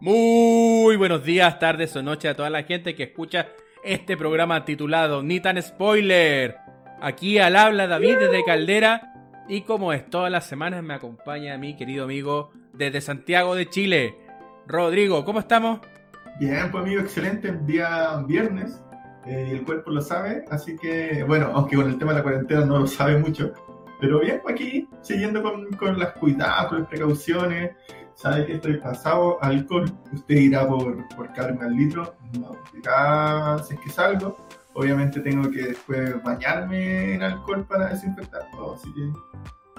Muy buenos días, tardes o noches a toda la gente que escucha este programa titulado Ni tan spoiler. Aquí al habla David desde Caldera y como es todas las semanas me acompaña mi querido amigo desde Santiago de Chile, Rodrigo. ¿Cómo estamos? Bien, pues amigo, excelente. Día viernes, eh, el cuerpo lo sabe, así que bueno, aunque con el tema de la cuarentena no lo sabe mucho, pero bien, pues aquí siguiendo con, con las cuidados, con las precauciones. Sabe que estoy pasado alcohol. Usted irá por, por carne al litro. No, acá, si es que salgo, obviamente tengo que después bañarme en alcohol para desinfectar todo. Así que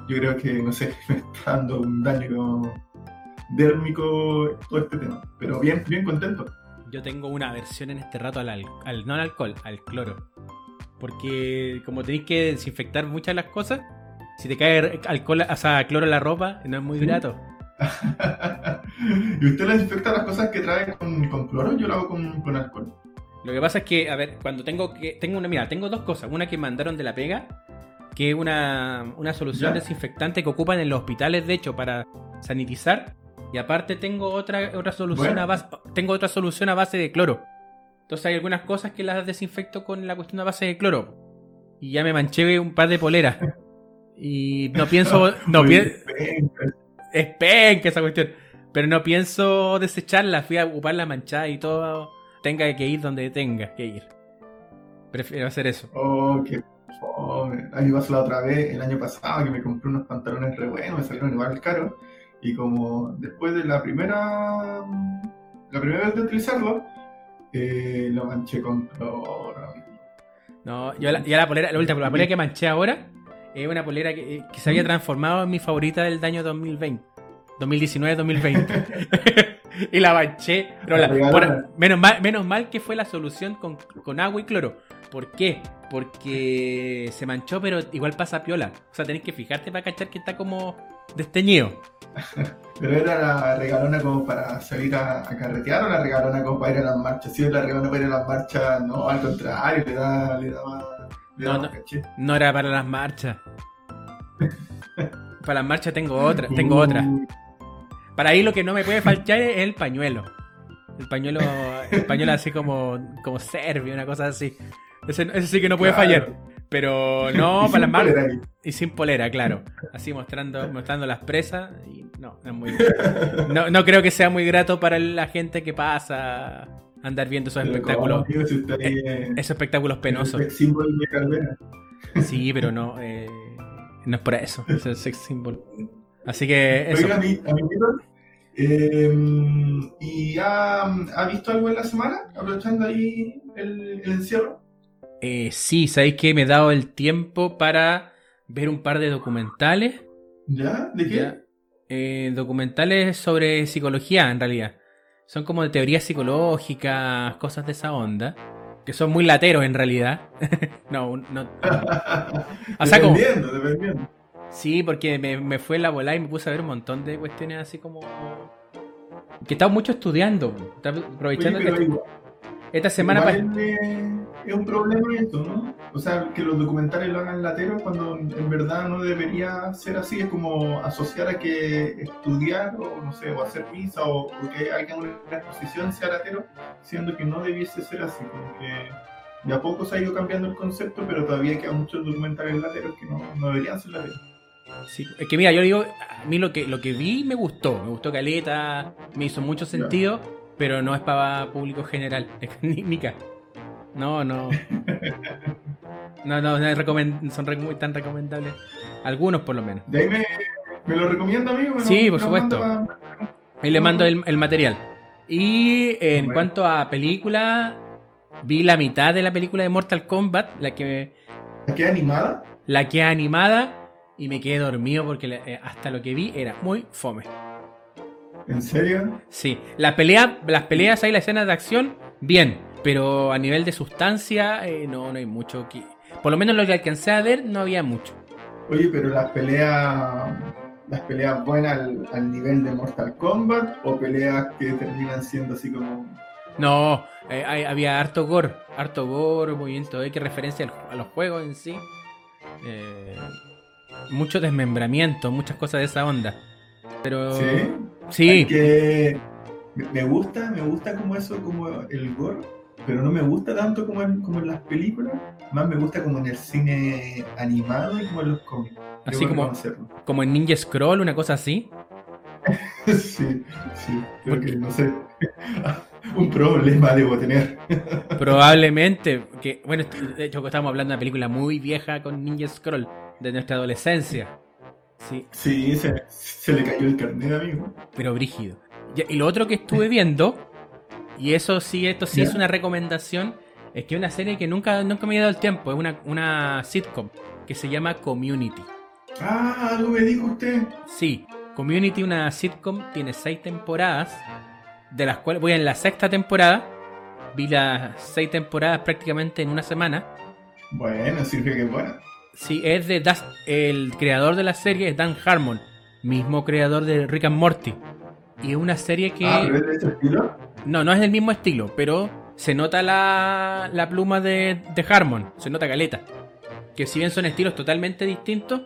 yo creo que, no sé, me está dando un daño dérmico todo este tema. Pero bien, bien contento. Yo tengo una aversión en este rato al, al no al alcohol, al cloro. Porque como tenéis que desinfectar muchas de las cosas, si te cae alcohol, o sea, cloro en la ropa, no es muy grato. ¿Y usted le desinfecta las cosas que trae con, cloro? Yo lo hago con, alcohol. Lo que pasa es que, a ver, cuando tengo que. Tengo una. Mira, tengo dos cosas. Una que mandaron de la pega, que es una, solución desinfectante que ocupan en los hospitales, de hecho, para sanitizar. Y aparte tengo otra, otra solución a base. Tengo otra solución a base de cloro. Entonces hay algunas cosas que las desinfecto con la cuestión a base de cloro. Y ya me manché un par de poleras. Y no pienso. No pienso es penca esa cuestión. Pero no pienso desecharla, fui a ocupar la manchada y todo tenga que ir donde tenga que ir. Prefiero hacer eso. Oh, qué A mí pasó la otra vez, el año pasado, que me compré unos pantalones re buenos, me salieron igual caros. Y como después de la primera la primera vez de utilizarlo, eh, lo manché con cloro. No, yo la, la polera, la última, la polera que manché ahora es una polera que, se había transformado en mi favorita del año 2020. 2019-2020. y la manché. menos, mal, menos mal que fue la solución con, agua y cloro. ¿Por qué? Porque se manchó, pero igual pasa piola. O sea, tenés que fijarte para cachar que está como desteñido. ¿Pero era la regalona como para salir a, carretear o la regalona como para ir a las marchas? Si es la regalona para ir a las marchas, no, al contrario, le da, le da más no, no, era para las marchas. para las marchas tengo otra, tengo otra. Para ahí lo que no me puede faltar es el pañuelo. El pañuelo, el pañuelo así como, como serbio, una cosa así. Ese, sí que no puede fallar. Pero no, para las marchas. Y sin polera, claro. Así mostrando, mostrando las presas. Y no, es muy. No, no creo que sea muy grato para la gente que pasa andar viendo esos espectáculos. Eh, esos espectáculos penosos. Sí, pero no, eh, no es por eso. Es el sex symbol. Así que eso. Oiga, eh, ¿y ha, visto algo en la semana? Aprovechando ahí el, encierro. Eh, sí, sabéis que me he dado el tiempo para ver un par de documentales. ¿Ya? ¿De qué? Eh, documentales sobre psicología, en realidad son como de teorías psicológicas, cosas de esa onda. Que son muy lateros en realidad. no, no. O sea, dependiendo, dependiendo. Sí, porque me, fue la bola y me puse a ver un montón de cuestiones así como. Que estaba mucho estudiando. aprovechando que. Esta semana. Es un problema esto, ¿no? O sea, que los documentales lo hagan lateros cuando en verdad no debería ser así. Es como asociar a que estudiar o, no sé, o hacer misa o, que alguien en una exposición sea latero, siendo que no debiese ser así. Porque de a poco se ha ido cambiando el concepto, pero todavía quedan muchos documentales lateros que no, no deberían ser lateros. Sí, es que mira, yo digo, a mí lo que, lo que vi me gustó, me gustó Caleta, me hizo mucho sentido, pero no es para público general, ni, ni No, no. No, no, son muy tan recomendables. Algunos por lo menos. ¿De ahí me, lo recomienda, amigo? sí, por supuesto. Ahí le mando el, material. Y en cuanto a película, vi la mitad de la película de Mortal Kombat, la que... ¿La que animada? La que animada y me quedé dormido porque eh, hasta lo que vi era muy fome. ¿En serio? Sí. La pelea, las peleas ahí, las escenas de acción, bien. Pero a nivel de sustancia, eh, no, no hay mucho que. Por lo menos lo que alcancé a ver, no había mucho. Oye, pero las peleas. ¿Las peleas buenas al, nivel de Mortal Kombat o peleas que terminan siendo así como.? No, eh, había harto gore, harto gore, movimiento de que referencia a los juegos en sí. Eh, mucho desmembramiento, muchas cosas de esa onda. Pero. Sí. Sí. que me gusta, me gusta como eso, como el gore, pero no me gusta tanto como en, como en las películas, más me gusta como en el cine animado y como en los cómics. Así como-. Como en Ninja Scroll, una cosa así. sí, sí, creo que no sé. Un problema debo tener. Probablemente, que bueno, de hecho estamos hablando de una película muy vieja con Ninja Scroll de nuestra adolescencia. Sí, Sí, se, se le cayó el carnet, amigo. pero brígido. Y lo otro que estuve viendo, y eso sí, esto sí es una recomendación, es que una serie que nunca, nunca me he dado el tiempo, es una, una sitcom que se llama Community. Ah, algo me dijo usted. Sí, Community, una sitcom, tiene seis temporadas, de las cuales voy en la sexta temporada. Vi las seis temporadas prácticamente en una semana. Bueno, sirve que es buena. Sí, es de Das- el creador de la serie es Dan Harmon, mismo creador de Rick and Morty. Y es una serie que Ah, pero es de ese estilo. no, no es del mismo estilo, pero se nota la, la pluma de, de Harmon, se nota caleta. Que si bien son estilos totalmente distintos,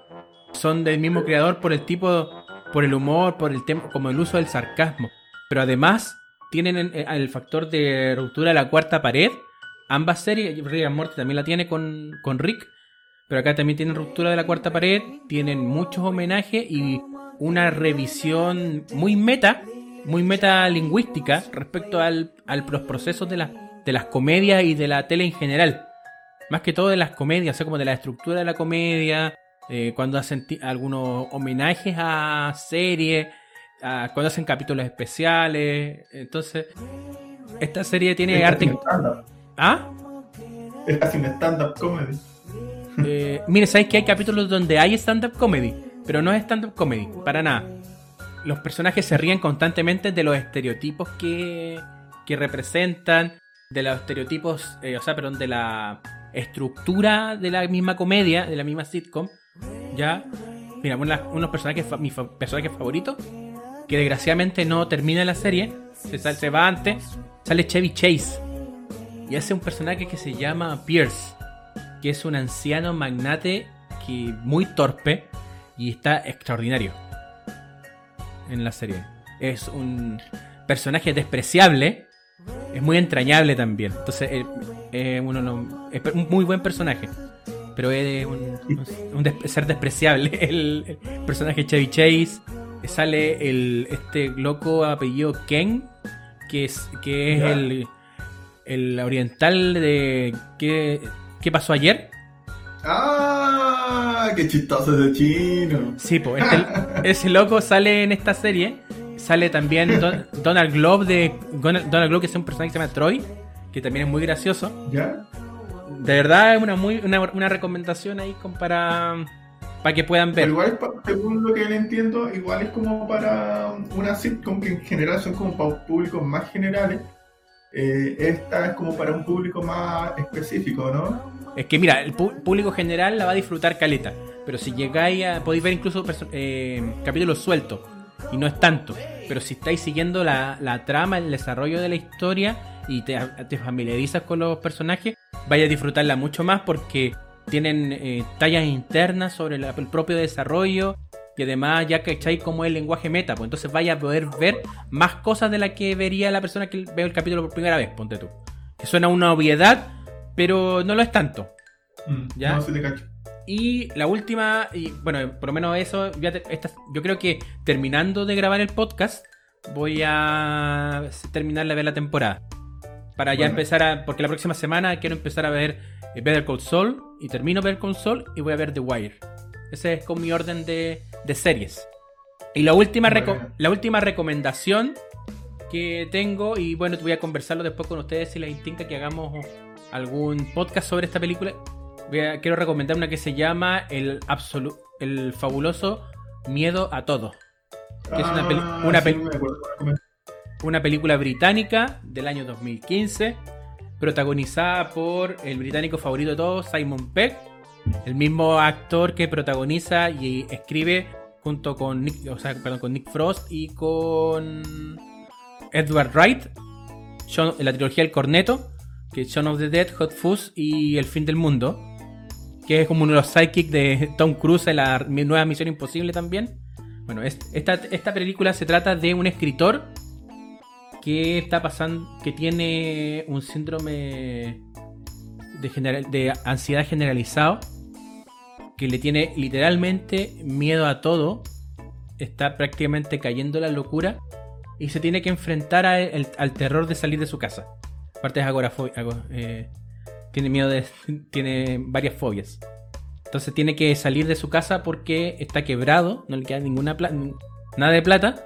son del mismo creador por el tipo, por el humor, por el tema, como el uso del sarcasmo. Pero además tienen el, el factor de ruptura de la cuarta pared. Ambas series, Rick and Morty también la tiene con, con Rick, pero acá también tienen ruptura de la cuarta pared, tienen muchos homenajes y una revisión muy meta, muy metalingüística respecto al, al los procesos de, la- de las comedias y de la tele en general. Más que todo de las comedias, o sea, como de la estructura de la comedia, eh, cuando hacen algunos homenajes a series, a- cuando hacen capítulos especiales. Entonces, esta serie tiene arte. stand-up. ¿Ah? Es casi un stand-up comedy. Eh, mire, ¿sabes que hay capítulos donde hay stand-up comedy? Pero no es stand-up comedy, para nada. Los personajes se ríen constantemente de los estereotipos que, que representan, de los estereotipos, eh, o sea, perdón, de la estructura de la misma comedia, de la misma sitcom. Ya, mira, una- unos personajes, mis personajes favoritos, que desgraciadamente no termina la serie, se, se va antes, sale Chevy Chase. Y hace un personaje que se llama Pierce que es un anciano magnate que muy torpe y está extraordinario en la serie. Es un personaje despreciable, es muy entrañable también. Entonces, eh, eh, uno no- es un muy buen personaje, pero es un, un des- ser despreciable. El, el personaje Chevy Chase sale el este loco apellido Ken, que es que es el el oriental de qué, qué pasó ayer. ¡Ah! ¡Qué chistoso ese chino! Sí, pues este- ese loco sale en esta serie. Sale también Don- Donald Globe de Donald Globe que es un personaje que se llama Troy, que también es muy gracioso. ¿Ya? De verdad es una muy una, una recomendación ahí con para para que puedan Pero ver. igual, pa- según lo que le entiendo, igual es como para una sitcom que en general son como para públicos más generales. Eh, esta es como para un público más específico, ¿no? Es que mira, el público general la va a disfrutar caleta. Pero si llegáis a. podéis ver incluso eh, capítulos sueltos. Y no es tanto. Pero si estáis siguiendo la, trama, el desarrollo de la historia y te, familiarizas con los personajes, vaya a disfrutarla mucho más porque tienen eh, tallas internas sobre el propio desarrollo. Y además ya cacháis cómo es el lenguaje meta, pues entonces vaya a poder ver más cosas de las que vería la persona que ve el capítulo por primera vez, ponte tú. Que suena una obviedad, pero no lo es tanto. Mm, ¿Ya? No, sí te cacho. Y la última, y bueno, por lo menos eso, ya te- esta- yo creo que terminando de grabar el podcast, voy a terminar de ver la temporada. Para ya empezar a, porque la próxima semana quiero empezar a ver eh, Better Call Saul, y termino Better Call Saul y voy a ver The Wire. Ese es con mi orden de, de series. Y la última, reco- Bueno. la última recomendación que tengo, y bueno, voy a conversarlo después con ustedes si les intinca que hagamos algún podcast sobre esta película. A- quiero recomendar una que se llama El, absolu- el fabuloso miedo a todo. Que es una peli- Ah, una sí, peli- película británica del año 2015, protagonizada por el británico favorito de todos, Simon Pegg, el mismo actor que protagoniza y escribe junto con Nick, o sea, perdón, con Nick Frost y con Edward Wright, Shaun- la trilogía El Corneto, que es Shaun of the Dead, Hot Fuzz y El Fin del Mundo, que es como uno de los sidekicks de Tom Cruise en la nueva Misión Imposible también. Bueno, es- esta, esta película se trata de un escritor que está pasando, que tiene un síndrome de, ansiedad generalizado, que le tiene literalmente miedo a todo, está prácticamente cayendo en la locura y se tiene que enfrentar al terror de salir de su casa. Aparte es agorafobia, eh, tiene miedo de, tiene varias fobias. Entonces tiene que salir de su casa porque está quebrado, no le queda ninguna nada de plata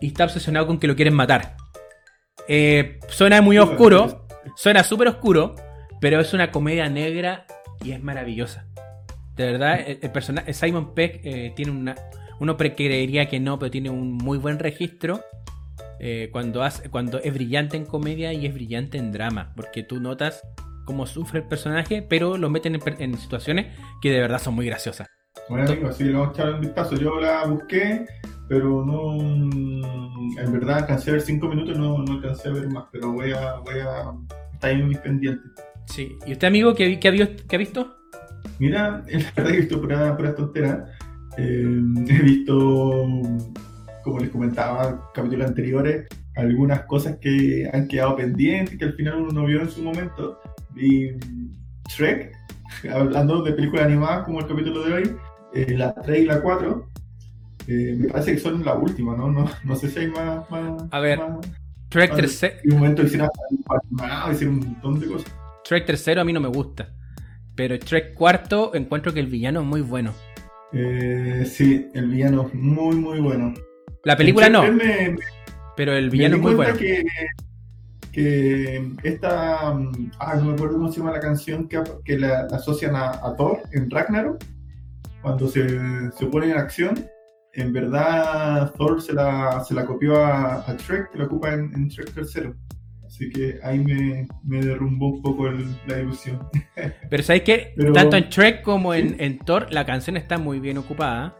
y está obsesionado con que lo quieren matar. Eh, suena muy oscuro, suena súper oscuro, pero es una comedia negra y es maravillosa. De verdad, el, personaje Simon Peck eh, tiene una. Uno creería que no, pero tiene un muy buen registro. Eh, cuando, hace, cuando es brillante en comedia y es brillante en drama. Porque tú notas cómo sufre el personaje, pero lo meten en, situaciones que de verdad son muy graciosas. Bueno, amigo, sí, le vamos a echar un vistazo. Yo la busqué, pero no. En verdad, alcancé a ver cinco minutos, no, no alcancé a ver más, pero voy a. Voy a está ahí en mis pendientes. Sí. ¿Y usted, amigo, qué, qué, ha, visto? Mira, en la verdad he visto pura, pura tontera. Eh, he visto, como les comentaba en capítulos anteriores, algunas cosas que han quedado pendientes, que al final uno no vio en su momento. Vi Shrek, hablando de películas animadas como el capítulo de hoy, eh, la 3 y la 4. Eh, me parece que son la última, ¿no? No, no sé si hay más. más a ver, más, Shrek 3. En un momento hicieron, hicieron un montón de cosas. Trek tercero a mí no me gusta. Pero Trek cuarto encuentro que el villano es muy bueno. Eh, sí, el villano es muy, muy bueno. La película no. pero el villano es muy bueno. Que, que esta. Ah, no me acuerdo cómo se llama la canción que, que la, asocian a, Thor en Ragnarok. Cuando se, se pone en acción. En verdad, Thor se la, se la copió a, a Trek, que la ocupa en, en Trek tercero. Así que ahí me, me derrumbó un poco la ilusión. Pero ¿sabes qué? Tanto en Trek como en, Thor, la canción está muy bien ocupada.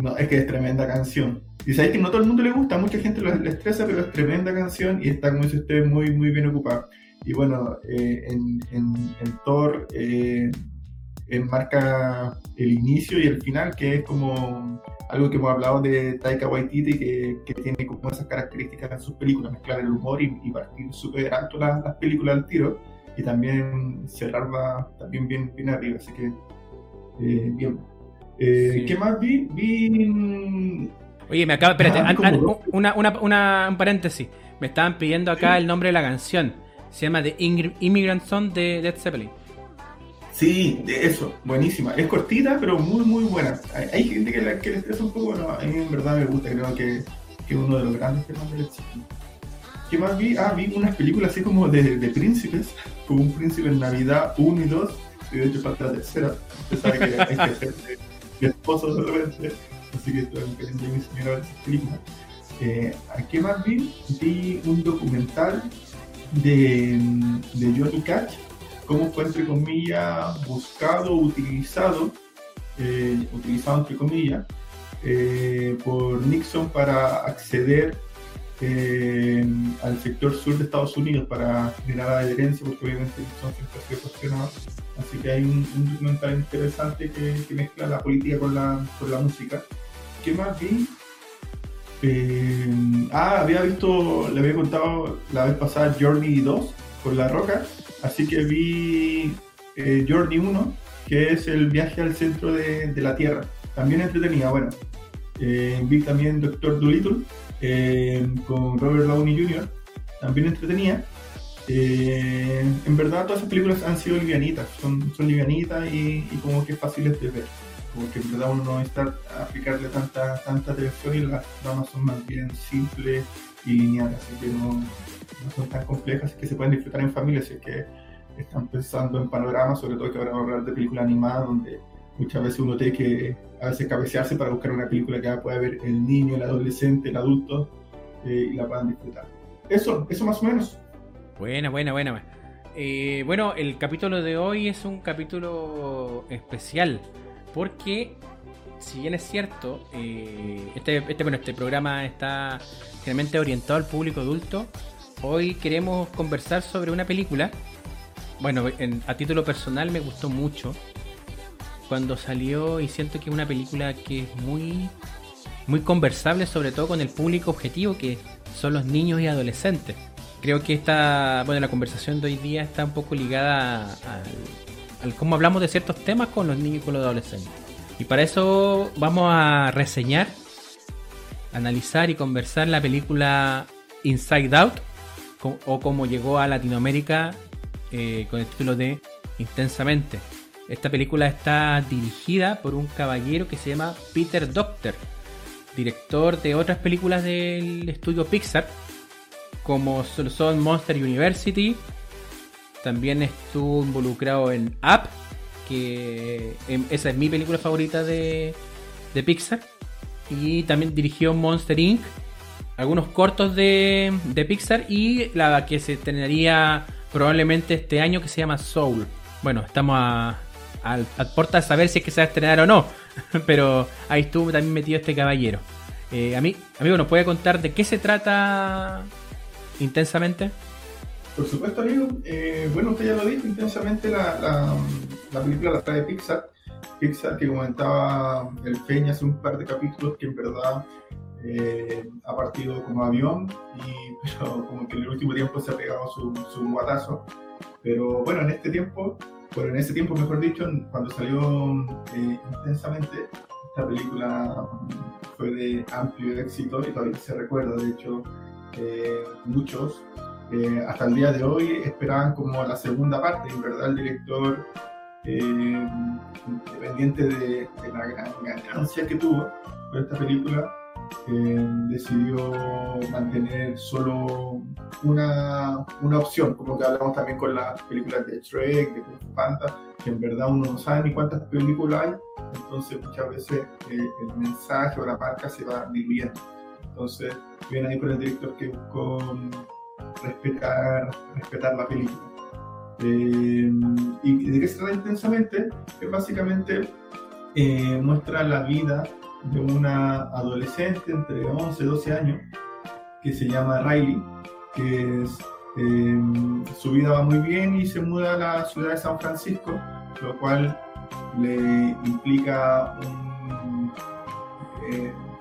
No, es que es tremenda canción. Y sabéis que no todo el mundo le gusta, mucha gente le estresa, pero es tremenda canción y está, como dice usted, muy, muy bien ocupada. Y bueno, eh, en, en, Thor eh, enmarca el inicio y el final, que es como algo que hemos hablado de Taika Waititi, que, que tiene como esas características en sus películas, mezclar el humor y, partir súper alto las, las, películas al tiro, y también cerrarla también bien, bien arriba, así que eh, bien. Eh, ¿Qué más vi? Vi... Oye, me acaba, espérate, ah, una, una, una, un paréntesis. Me estaban pidiendo acá el nombre de la canción. Se llama The Immigrant Song de Dead Zeppelin. Sí, de eso, buenísima. Es cortita, pero muy, muy buena. Hay, gente que, la, que le estresa un poco, bueno, a mí en verdad me gusta, creo que, es uno de los grandes temas del cine. ¿Qué más vi? Ah, vi unas películas así como de, de príncipes, como un príncipe en Navidad 1 y 2, y de hecho falta la tercera. Usted sabe que hay que ser de, esposo de repente, así que estoy queriendo mi señora ver esas. Eh, ¿Qué más vi? Vi un documental de, de Johnny Cash cómo fue, entre comillas, buscado, utilizado, eh, utilizado entre comillas, eh, por Nixon para acceder eh, al sector sur de Estados Unidos para generar adherencia, porque obviamente Nixon siempre ha sido cuestionado. Así que hay un, documental interesante que, mezcla la política con la, con la música. ¿Qué más vi? ah, había visto, le había contado la vez pasada Journey 2 con La Roca. Así que vi eh, Journey 1, que es el viaje al centro de, la Tierra. También entretenida, bueno. Eh, vi también Doctor Dolittle eh, con Robert Downey Jr., también entretenida. En verdad todas esas películas han sido livianitas, son, son livianitas y, como que fáciles de ver. Porque en verdad uno no está a aplicarle tanta, tanta atención y las tramas son más bien simples y lineales, así que no, no son tan complejas que se pueden disfrutar en familia, es que están pensando en panoramas, sobre todo que ahora vamos a hablar de películas animadas, donde muchas veces uno tiene que a veces cabecearse para buscar una película que pueda ver el niño, el adolescente, el adulto eh, y la puedan disfrutar. Eso, eso más o menos. Buena, buena, buena. Eh, bueno, el capítulo de hoy es un capítulo especial porque si bien es cierto, eh, este, este, bueno, este programa está generalmente orientado al público adulto, Hoy queremos conversar sobre una película. Bueno, a título personal me gustó mucho cuando salió y siento que es una película que es muy muy conversable, sobre todo con el público objetivo que son los niños y adolescentes. Creo que esta, bueno, la conversación de hoy día está un poco ligada al, cómo hablamos de ciertos temas con los niños y con los adolescentes. Y para eso vamos a reseñar, analizar y conversar la película Inside Out, o como llegó a Latinoamérica eh, con el título de Intensamente. Esta película está dirigida por un caballero que se llama Peter Doctor, director de otras películas del estudio Pixar, como son Monster University. También estuvo involucrado en Up, que em, esa es mi película favorita de, de Pixar. Y también dirigió Monster Inc., algunos cortos de, de Pixar y la que se estrenaría probablemente este año que se llama Soul. Bueno, estamos a, a, a saber si es que se va a estrenar o no, pero ahí estuvo también metido este caballero. Eh, a mí, amigo, ¿nos puede contar de qué se trata intensamente? Por supuesto, amigo. Eh, bueno, usted ya lo dijo, intensamente la, la, la película la trae Pixar. Pixar que comentaba el Peña hace un par de capítulos que en verdad eh, ha partido como avión y pero como que en el último tiempo se ha pegado su, su guatazo. Pero bueno, en este tiempo, bueno, en ese tiempo mejor dicho, cuando salió eh, intensamente, esta película fue de amplio éxito y todavía se recuerda, de hecho, eh, muchos eh, hasta el día de hoy esperaban como la segunda parte, en verdad el director, eh, independiente de, de, la gran ganancia que tuvo por esta película, eh, decidió mantener solo una, una, opción, como que hablamos también con las películas de Shrek, de Kung Panda, que en verdad uno no sabe ni cuántas películas hay, entonces muchas veces eh, el mensaje o la marca se va diluyendo. Entonces, viene ahí con el director que buscó respetar, respetar la película. Eh, y de qué se trata intensamente, es básicamente eh, muestra la vida de una adolescente entre 11 y 12 años que se llama Riley, que eh, su vida va muy bien y se muda a la ciudad de San Francisco, lo cual le implica un,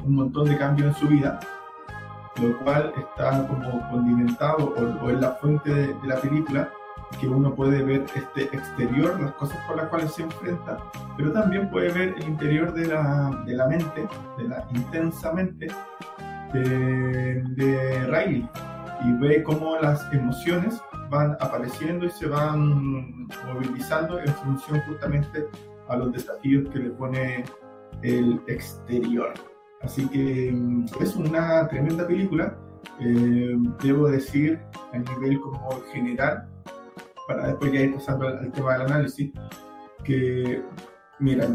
un montón de cambios en su vida, lo cual está como condimentado o, o es la fuente de, de la película que uno puede ver este exterior, las cosas con las cuales se enfrenta, pero también puede ver el interior de la, de la mente, de la intensa mente de, de Riley y ve cómo las emociones van apareciendo y se van movilizando en función justamente a los desafíos que le pone el exterior. Así que es una tremenda película, eh, debo decir a nivel como general, para después ya ir pasando al, tema del análisis, que, mira,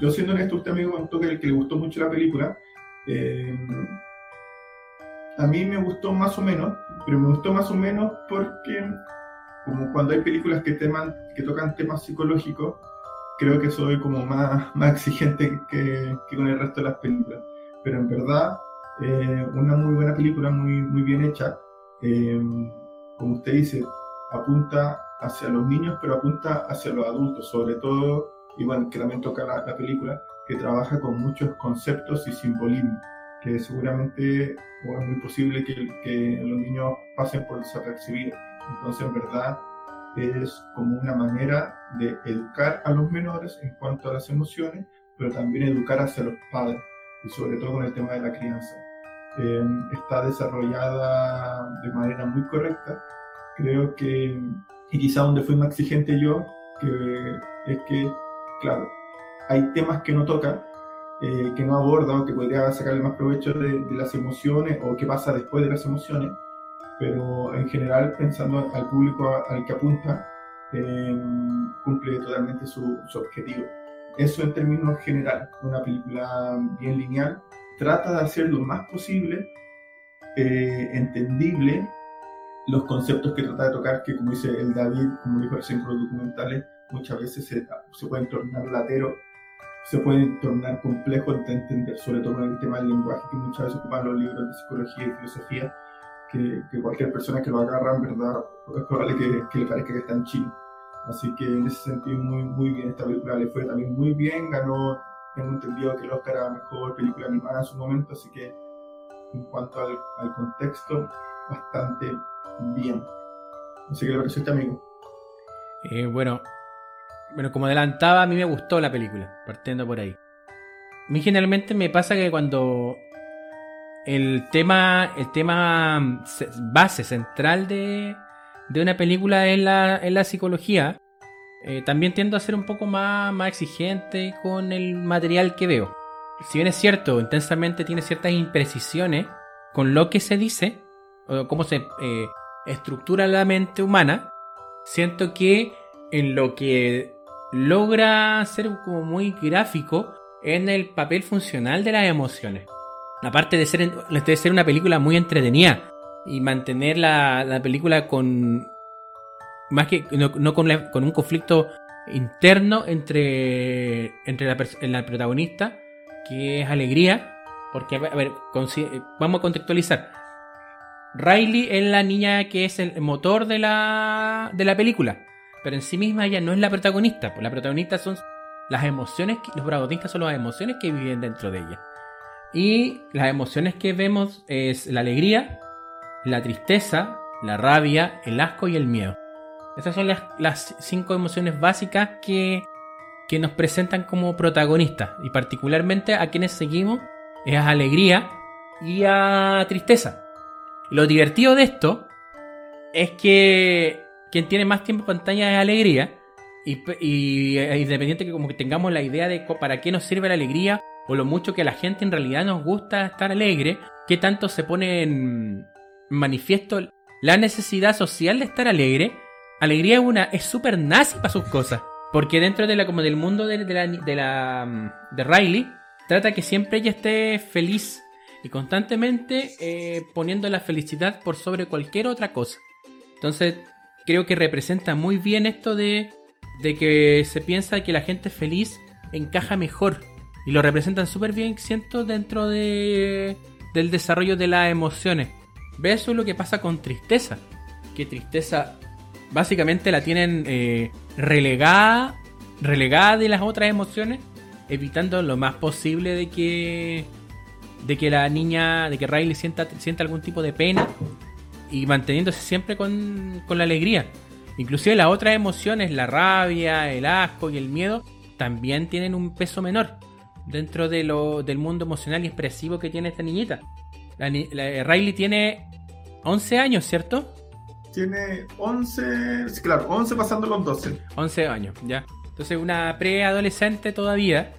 yo siendo honesto, usted amigo contó que, que le gustó mucho la película, eh, a mí me gustó más o menos, pero me gustó más o menos porque, como cuando hay películas que, teman, que tocan temas psicológicos, creo que soy como más, más exigente que con el resto de las películas. Pero en verdad, eh, una muy buena película, muy, muy bien hecha. Eh, como usted dice, apunta hacia los niños, pero apunta hacia los adultos, sobre todo, y bueno, que también toca la, la película, que trabaja con muchos conceptos y simbolismos, que seguramente o es muy posible que, que los niños pasen por desapercibidos. Entonces, en verdad, es como una manera de educar a los menores en cuanto a las emociones, pero también educar hacia los padres, y sobre todo con el tema de la crianza. Eh, está desarrollada de manera muy correcta. Creo que y quizá donde fui más exigente yo, es que, claro, hay temas que no toca, eh, que no aborda o que podría sacarle más provecho de, las emociones o qué pasa después de las emociones, pero en general, pensando al público al que apunta, eh, cumple totalmente su, objetivo. Eso en términos general, una película bien lineal, trata de hacer lo más posible eh, entendible los conceptos que trata de tocar, que como dice el David, como dijo recién con los documentales, muchas veces se, se pueden tornar latero, se pueden tornar complejos de entender, sobre todo en el tema del lenguaje, que muchas veces ocupan los libros de psicología y filosofía, que, que cualquier persona que lo agarra, en verdad, es probable que, que le parezca que está en chino. Así que en ese sentido, muy, muy bien esta película, le fue también muy bien, ganó tengo entendido que el Oscar era mejor película animada en su momento, así que en cuanto al, al contexto, bastante bien. Sé qué le pareció este amigo. Eh, bueno, bueno, como adelantaba, a mí me gustó la película, partiendo por ahí. A mí generalmente me pasa que cuando el tema, el tema base central de, de una película es la, es la psicología, eh, también tiendo a ser un poco más, más exigente con el material que veo. Si bien es cierto, intensamente tiene ciertas imprecisiones con lo que se dice, o cómo se eh, estructura la mente humana, siento que en lo que logra ser como muy gráfico en el papel funcional de las emociones. Aparte de ser, de ser una película muy entretenida y mantener la, la película con. Más que. No, con, con, un conflicto interno entre, entre la, la, protagonista, que es alegría. Porque, a ver, vamos a contextualizar. Riley es la niña que es el motor de la, de la película. Pero en sí misma ella no es la protagonista. Pues la protagonista son las emociones, los protagonistas son las emociones que viven dentro de ella. Y las emociones que vemos es la alegría, la tristeza, la rabia, el asco y el miedo. Esas son las, cinco emociones básicas que, que nos presentan como protagonistas. Y particularmente a quienes seguimos es a alegría y a tristeza. Lo divertido de esto es que quien tiene más tiempo en pantalla es alegría. Y, y, independiente que como que tengamos la idea de para qué nos sirve la alegría o lo mucho que a la gente en realidad nos gusta estar alegre, qué tanto se pone en manifiesto la necesidad social de estar alegre. Alegría es una es súper nazi para sus cosas, porque dentro de la como del mundo de, la mm, de Riley trata que siempre ella esté feliz y constantemente eh, poniendo la felicidad por sobre cualquier otra cosa. Entonces creo que representa muy bien esto de, de que se piensa que la gente feliz encaja mejor. Y lo representan súper bien, siento, dentro de, del desarrollo de las emociones. Eso es lo que pasa con tristeza. Que tristeza básicamente la tienen eh, relegada, relegada de las otras emociones, evitando lo más posible de que de que la niña, de que Riley sienta, algún tipo de pena y manteniéndose siempre con, la alegría. Inclusive las otras emociones, la rabia, el asco y el miedo, también tienen un peso menor dentro de lo, del mundo emocional y expresivo que tiene esta niñita. Riley tiene 11 años, ¿cierto? Tiene 11, claro, 11 pasando los 12. 11 años, ya. Entonces una preadolescente todavía.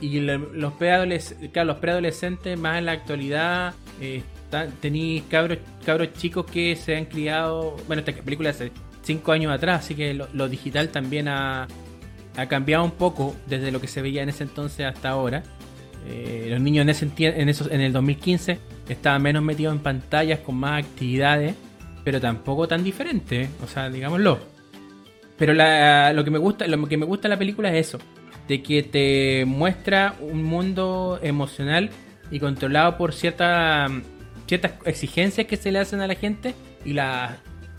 Y los preadolescentes, claro, los preadolescentes más en la actualidad eh, tenéis cabros, cabros chicos que se han criado. Bueno, esta película hace 5 años atrás, así que lo, digital también ha, cambiado un poco desde lo que se veía en ese entonces hasta ahora. Eh, los niños en, esos, en el 2015 estaban menos metidos en pantallas con más actividades, pero tampoco tan diferentes, o sea, digámoslo. Pero lo que me gusta, lo que me gusta de la película es eso, de que te muestra un mundo emocional y controlado por cierta ciertas exigencias que se le hacen a la gente y la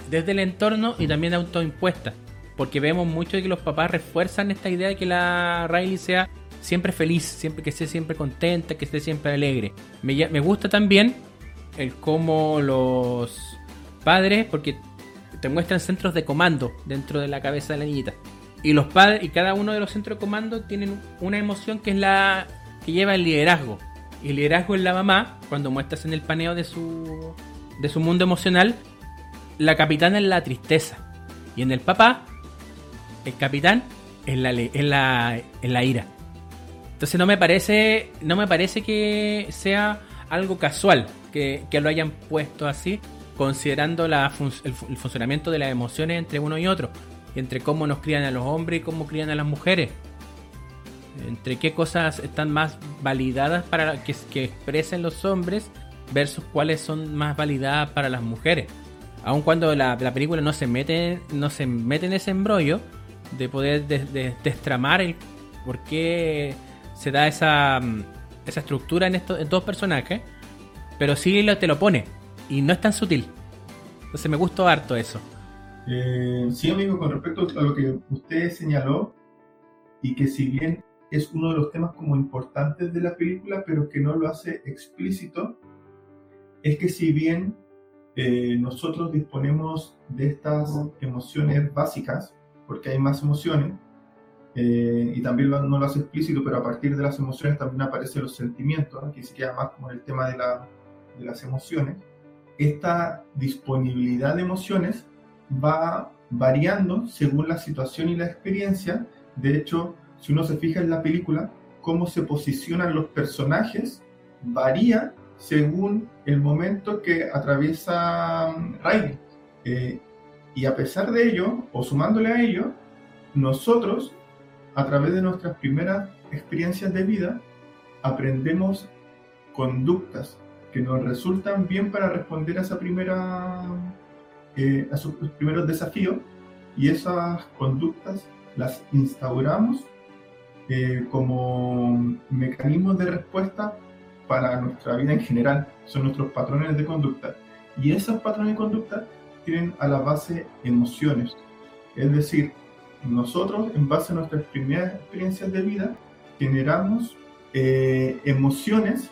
desde el entorno y también autoimpuestas. Porque vemos mucho de que los papás refuerzan esta idea de que la Riley sea siempre feliz, siempre que esté siempre contenta, que esté siempre alegre. Me, gusta también el cómo los padres, porque te muestran centros de comando dentro de la cabeza de la niñita. Y los padres, y cada uno de los centros de comando tienen una emoción que es la que lleva el liderazgo. Y el liderazgo en la mamá, cuando muestras en el paneo de su, de su mundo emocional, la capitana es la tristeza. Y en el papá, el capitán es la, es la, es la ira. Entonces no me parece, no me parece que sea algo casual que, que lo hayan puesto así, considerando la el, funcionamiento de las emociones entre uno y otro, entre cómo nos crían a los hombres y cómo crían a las mujeres entre qué cosas están más validadas para que, que expresen los hombres versus cuáles son más validadas para las mujeres. Aun cuando la, película no se mete no se mete en ese embrollo de poder destramar el por qué se da esa, esa estructura en estos dos personajes, pero sí lo, te lo pone y no es tan sutil. Entonces me gustó harto eso. Eh, sí, amigo, con respecto a lo que usted señaló, y que si bien es uno de los temas como importantes de la película, pero que no lo hace explícito, es que si bien eh, nosotros disponemos de estas emociones básicas, porque hay más emociones, eh, y también no lo hace explícito, pero a partir de las emociones también aparecen los sentimientos, aquí se queda más como el tema de, la, de las emociones. Esta disponibilidad de emociones va variando según la situación y la experiencia. De hecho, si uno se fija en la película, cómo se posicionan los personajes varía según el momento que atraviesa um, Riley. Eh, y a pesar de ello, o sumándole a ello, nosotros, a través de nuestras primeras experiencias de vida, aprendemos conductas que nos resultan bien para responder a esa primera eh, a primeros desafíos y esas conductas las instauramos eh, como mecanismos de respuesta para nuestra vida en general, son nuestros patrones de conducta. Y esos patrones de conducta tienen a la base emociones. Es decir, nosotros, en base a nuestras primeras experiencias de vida, generamos eh, emociones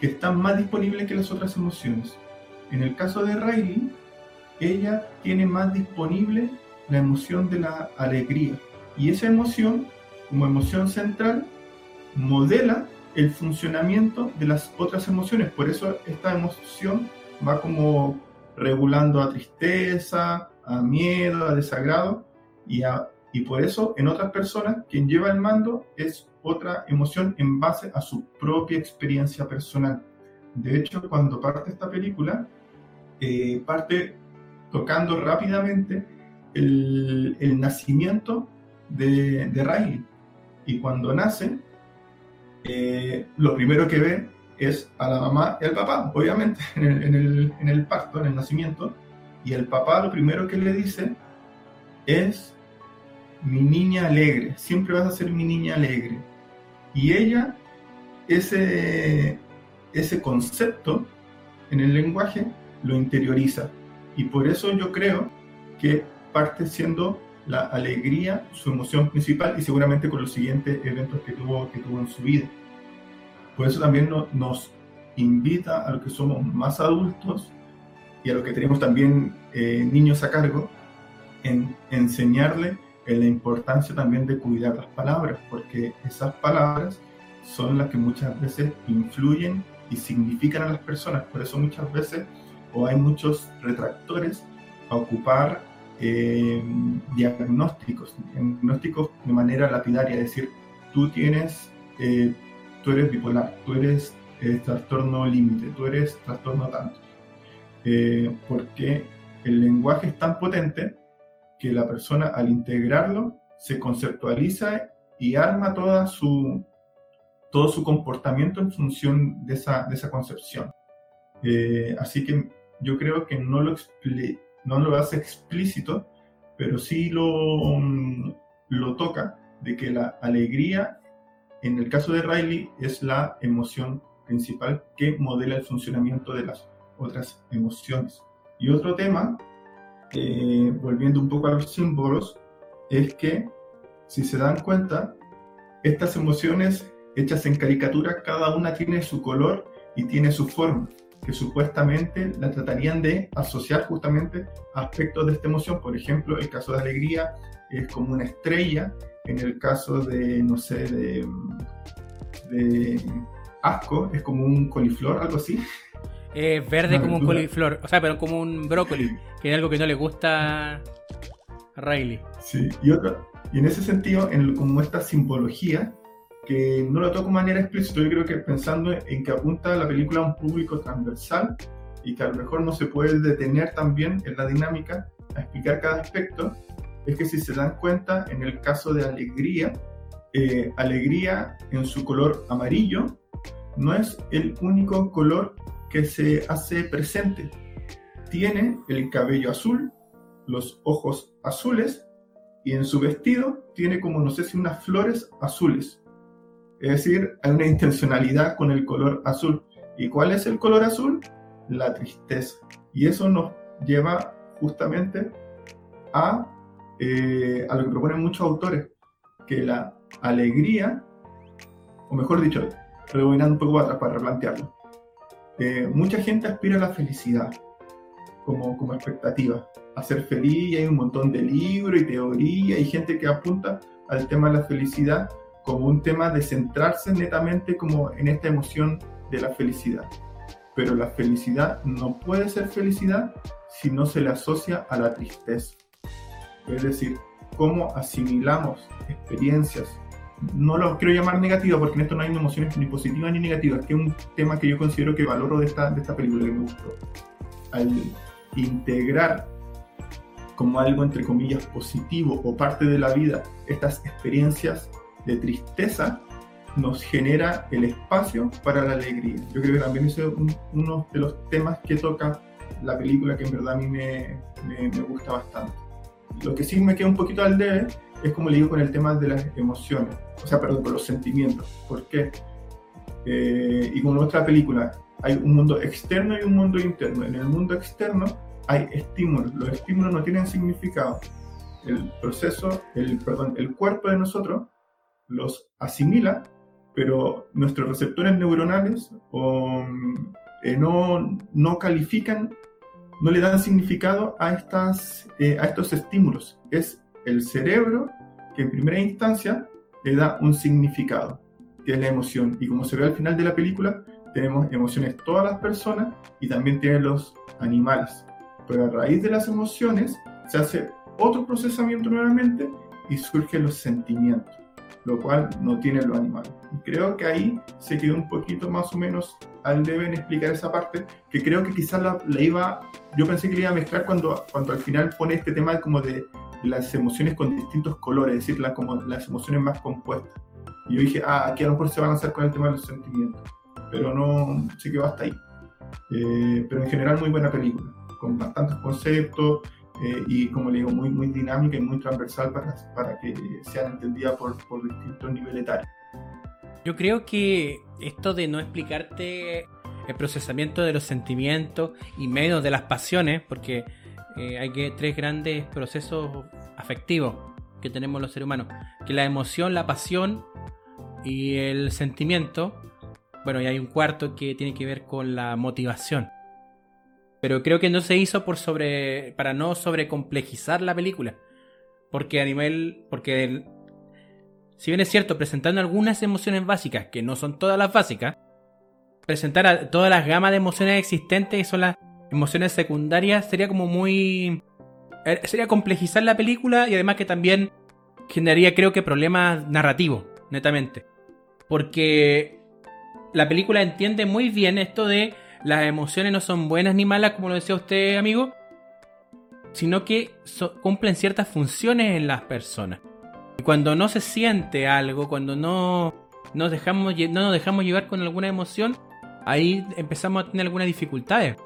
que están más disponibles que las otras emociones. En el caso de Riley, ella tiene más disponible la emoción de la alegría. Y esa emoción, como emoción central, modela el funcionamiento de las otras emociones. Por eso esta emoción va como regulando a tristeza, a miedo, a desagrado. Y, y por eso en otras personas quien lleva el mando es otra emoción en base a su propia experiencia personal. De hecho, cuando parte esta película, eh, parte tocando rápidamente el, el nacimiento de, de, Riley. Y cuando nace, eh, lo primero que ve es a la mamá y al papá, obviamente, en el, en, el, en el parto, en el nacimiento. Y el papá lo primero que le dice es, mi niña alegre, siempre vas a ser mi niña alegre. Y ella, ese, ese concepto en el lenguaje, lo interioriza. Y por eso yo creo que parte siendo la alegría su emoción principal y seguramente con los siguientes eventos que tuvo, que tuvo en su vida. Por eso también nos invita a los que somos más adultos y a los que tenemos también eh, niños a cargo, en enseñarle la importancia también de cuidar las palabras, porque esas palabras son las que muchas veces influyen y significan a las personas. Por eso muchas veces o hay muchos retractores a ocupar eh, diagnósticos, diagnósticos de manera lapidaria, es decir, tú tienes, eh, tú eres bipolar, tú eres eh, trastorno límite, tú eres trastorno tanto. porque el lenguaje es tan potente que la persona al integrarlo se conceptualiza y arma toda su, todo su comportamiento en función de esa, de esa concepción. así que yo creo que no lo, no lo hace explícito, pero sí lo, mm, lo toca, de que la alegría, en el caso de Riley, es la emoción principal que modela el funcionamiento de las otras emociones. Y otro tema, volviendo un poco a los símbolos, es que, si se dan cuenta, estas emociones hechas en caricatura, cada una tiene su color y tiene su forma que supuestamente la tratarían de asociar justamente aspectos de esta emoción. Por ejemplo, el caso de alegría es como una estrella, en el caso de, no sé, de, de asco es como un coliflor, algo así. Es verde como un coliflor, o sea, pero como un brócoli, que es algo que no le gusta a Riley. Sí, y, otra, y en ese sentido, en, como esta simbología, que no lo toco de manera explícita, yo creo que pensando en que apunta la película a un público transversal y que a lo mejor no se puede detener también en la dinámica a explicar cada aspecto, es que si se dan cuenta, en el caso de alegría, eh, alegría en su color amarillo no es el único color que se hace presente. Tiene el cabello azul, los ojos azules y en su vestido tiene como no sé si unas flores azules. Es decir, hay una intencionalidad con el color azul. ¿Y cuál es el color azul? La tristeza. Y eso nos lleva justamente a, eh, a lo que proponen muchos autores, que la alegría, o mejor dicho, rebobinando un poco atrás para replantearlo. Eh, mucha gente aspira a la felicidad como, como expectativa, a ser feliz, y hay un montón de libros y teoría, y gente que apunta al tema de la felicidad como un tema de centrarse netamente como en esta emoción de la felicidad. Pero la felicidad no puede ser felicidad si no se le asocia a la tristeza. Es decir, cómo asimilamos experiencias. No lo quiero llamar negativa porque en esto no hay emociones ni positivas ni negativas, que es un tema que yo considero que valoro de esta, de esta película que me gustó. Al integrar como algo entre comillas positivo o parte de la vida estas experiencias de tristeza, nos genera el espacio para la alegría. Yo creo que también es uno de los temas que toca la película que en verdad a mí me, me, gusta bastante. Lo que sí me queda un poquito al debe es como le digo con el tema de las emociones, o sea, perdón, con los sentimientos. ¿Por qué? Eh, y con nuestra película hay un mundo externo y un mundo interno. En el mundo externo hay estímulos. Los estímulos no tienen significado. El proceso, el, perdón, el cuerpo de nosotros los asimila, pero nuestros receptores neuronales eh, no, no califican, no le dan significado a, estas, eh, a estos estímulos. Es el cerebro que en primera instancia le da un significado, que es la emoción. Y como se ve al final de la película, tenemos emociones todas las personas y también tienen los animales. Pero a raíz de las emociones se hace otro procesamiento nuevamente y surgen los sentimientos lo cual no tiene los animales. Y creo que ahí se quedó un poquito más o menos al deben explicar esa parte, que creo que quizás la, iba, yo pensé que le iba a mezclar cuando, cuando al final pone este tema como de, las emociones con distintos colores, es decir, como las emociones más compuestas. Y yo dije, ah, aquí a lo mejor se va a lanzar con el tema de los sentimientos, pero no, sí que va hasta ahí. Eh, pero en general muy buena película, con bastantes conceptos, eh, y como le digo, muy, muy dinámica y muy transversal para, para que sean entendidas por, por distintos niveles etarios. Yo creo que esto de no explicarte el procesamiento de los sentimientos y menos de las pasiones, porque eh, hay que tres grandes procesos afectivos que tenemos los seres humanos, que la emoción, la pasión y el sentimiento, bueno, y hay un cuarto que tiene que ver con la motivación. Pero creo que no se hizo por sobre. para no sobrecomplejizar la película. Porque a nivel. Porque si bien es cierto, presentando algunas emociones básicas, que no son todas las básicas, presentar a todas las gamas de emociones existentes, que son las emociones secundarias, sería como muy. Eh, sería complejizar la película y además que también generaría, creo que, problemas narrativos, netamente. Porque la película entiende muy bien esto de las emociones no son buenas ni malas, como lo decía usted, amigo, sino que cumplen ciertas funciones en las personas. Y cuando no se siente algo, cuando no nos dejamos, no nos dejamos llevar con alguna emoción, ahí empezamos a tener algunas dificultades.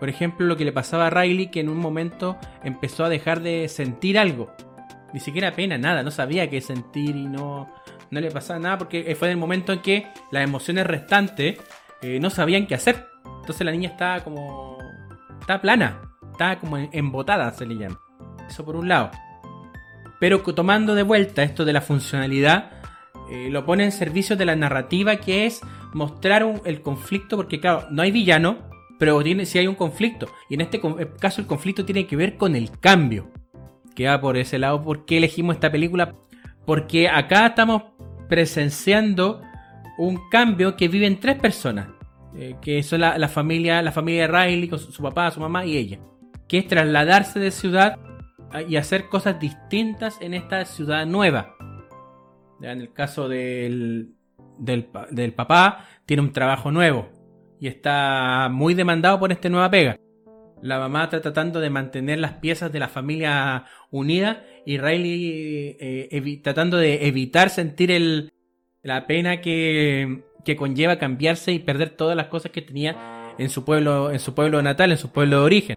Por ejemplo, lo que le pasaba a Riley, que en un momento empezó a dejar de sentir algo. Ni siquiera pena, nada, no sabía qué sentir y no, no le pasaba nada porque fue el momento en que las emociones restantes eh, no sabían qué hacer. Entonces la niña está como. Está plana. Está como embotada, se le llama. Eso por un lado. Pero tomando de vuelta esto de la funcionalidad, eh, lo pone en servicio de la narrativa, que es mostrar el conflicto, porque claro, no hay villano, pero tiene, sí hay un conflicto. Y en este eh, caso el conflicto tiene que ver con el cambio. Que va por ese lado. ¿Por qué elegimos esta película? Porque acá estamos presenciando un cambio que viven tres personas. Eh, que son la, familia, la familia de Riley con su, papá, su mamá y ella, que es trasladarse de ciudad y hacer cosas distintas en esta ciudad nueva. En el caso del, del, papá, tiene un trabajo nuevo y está muy demandado por esta nueva pega. La mamá está tratando de mantener las piezas de la familia unida y Riley eh, tratando de evitar sentir el, la pena que, conlleva cambiarse y perder todas las cosas que tenía en su pueblo, en su pueblo natal, en su pueblo de origen.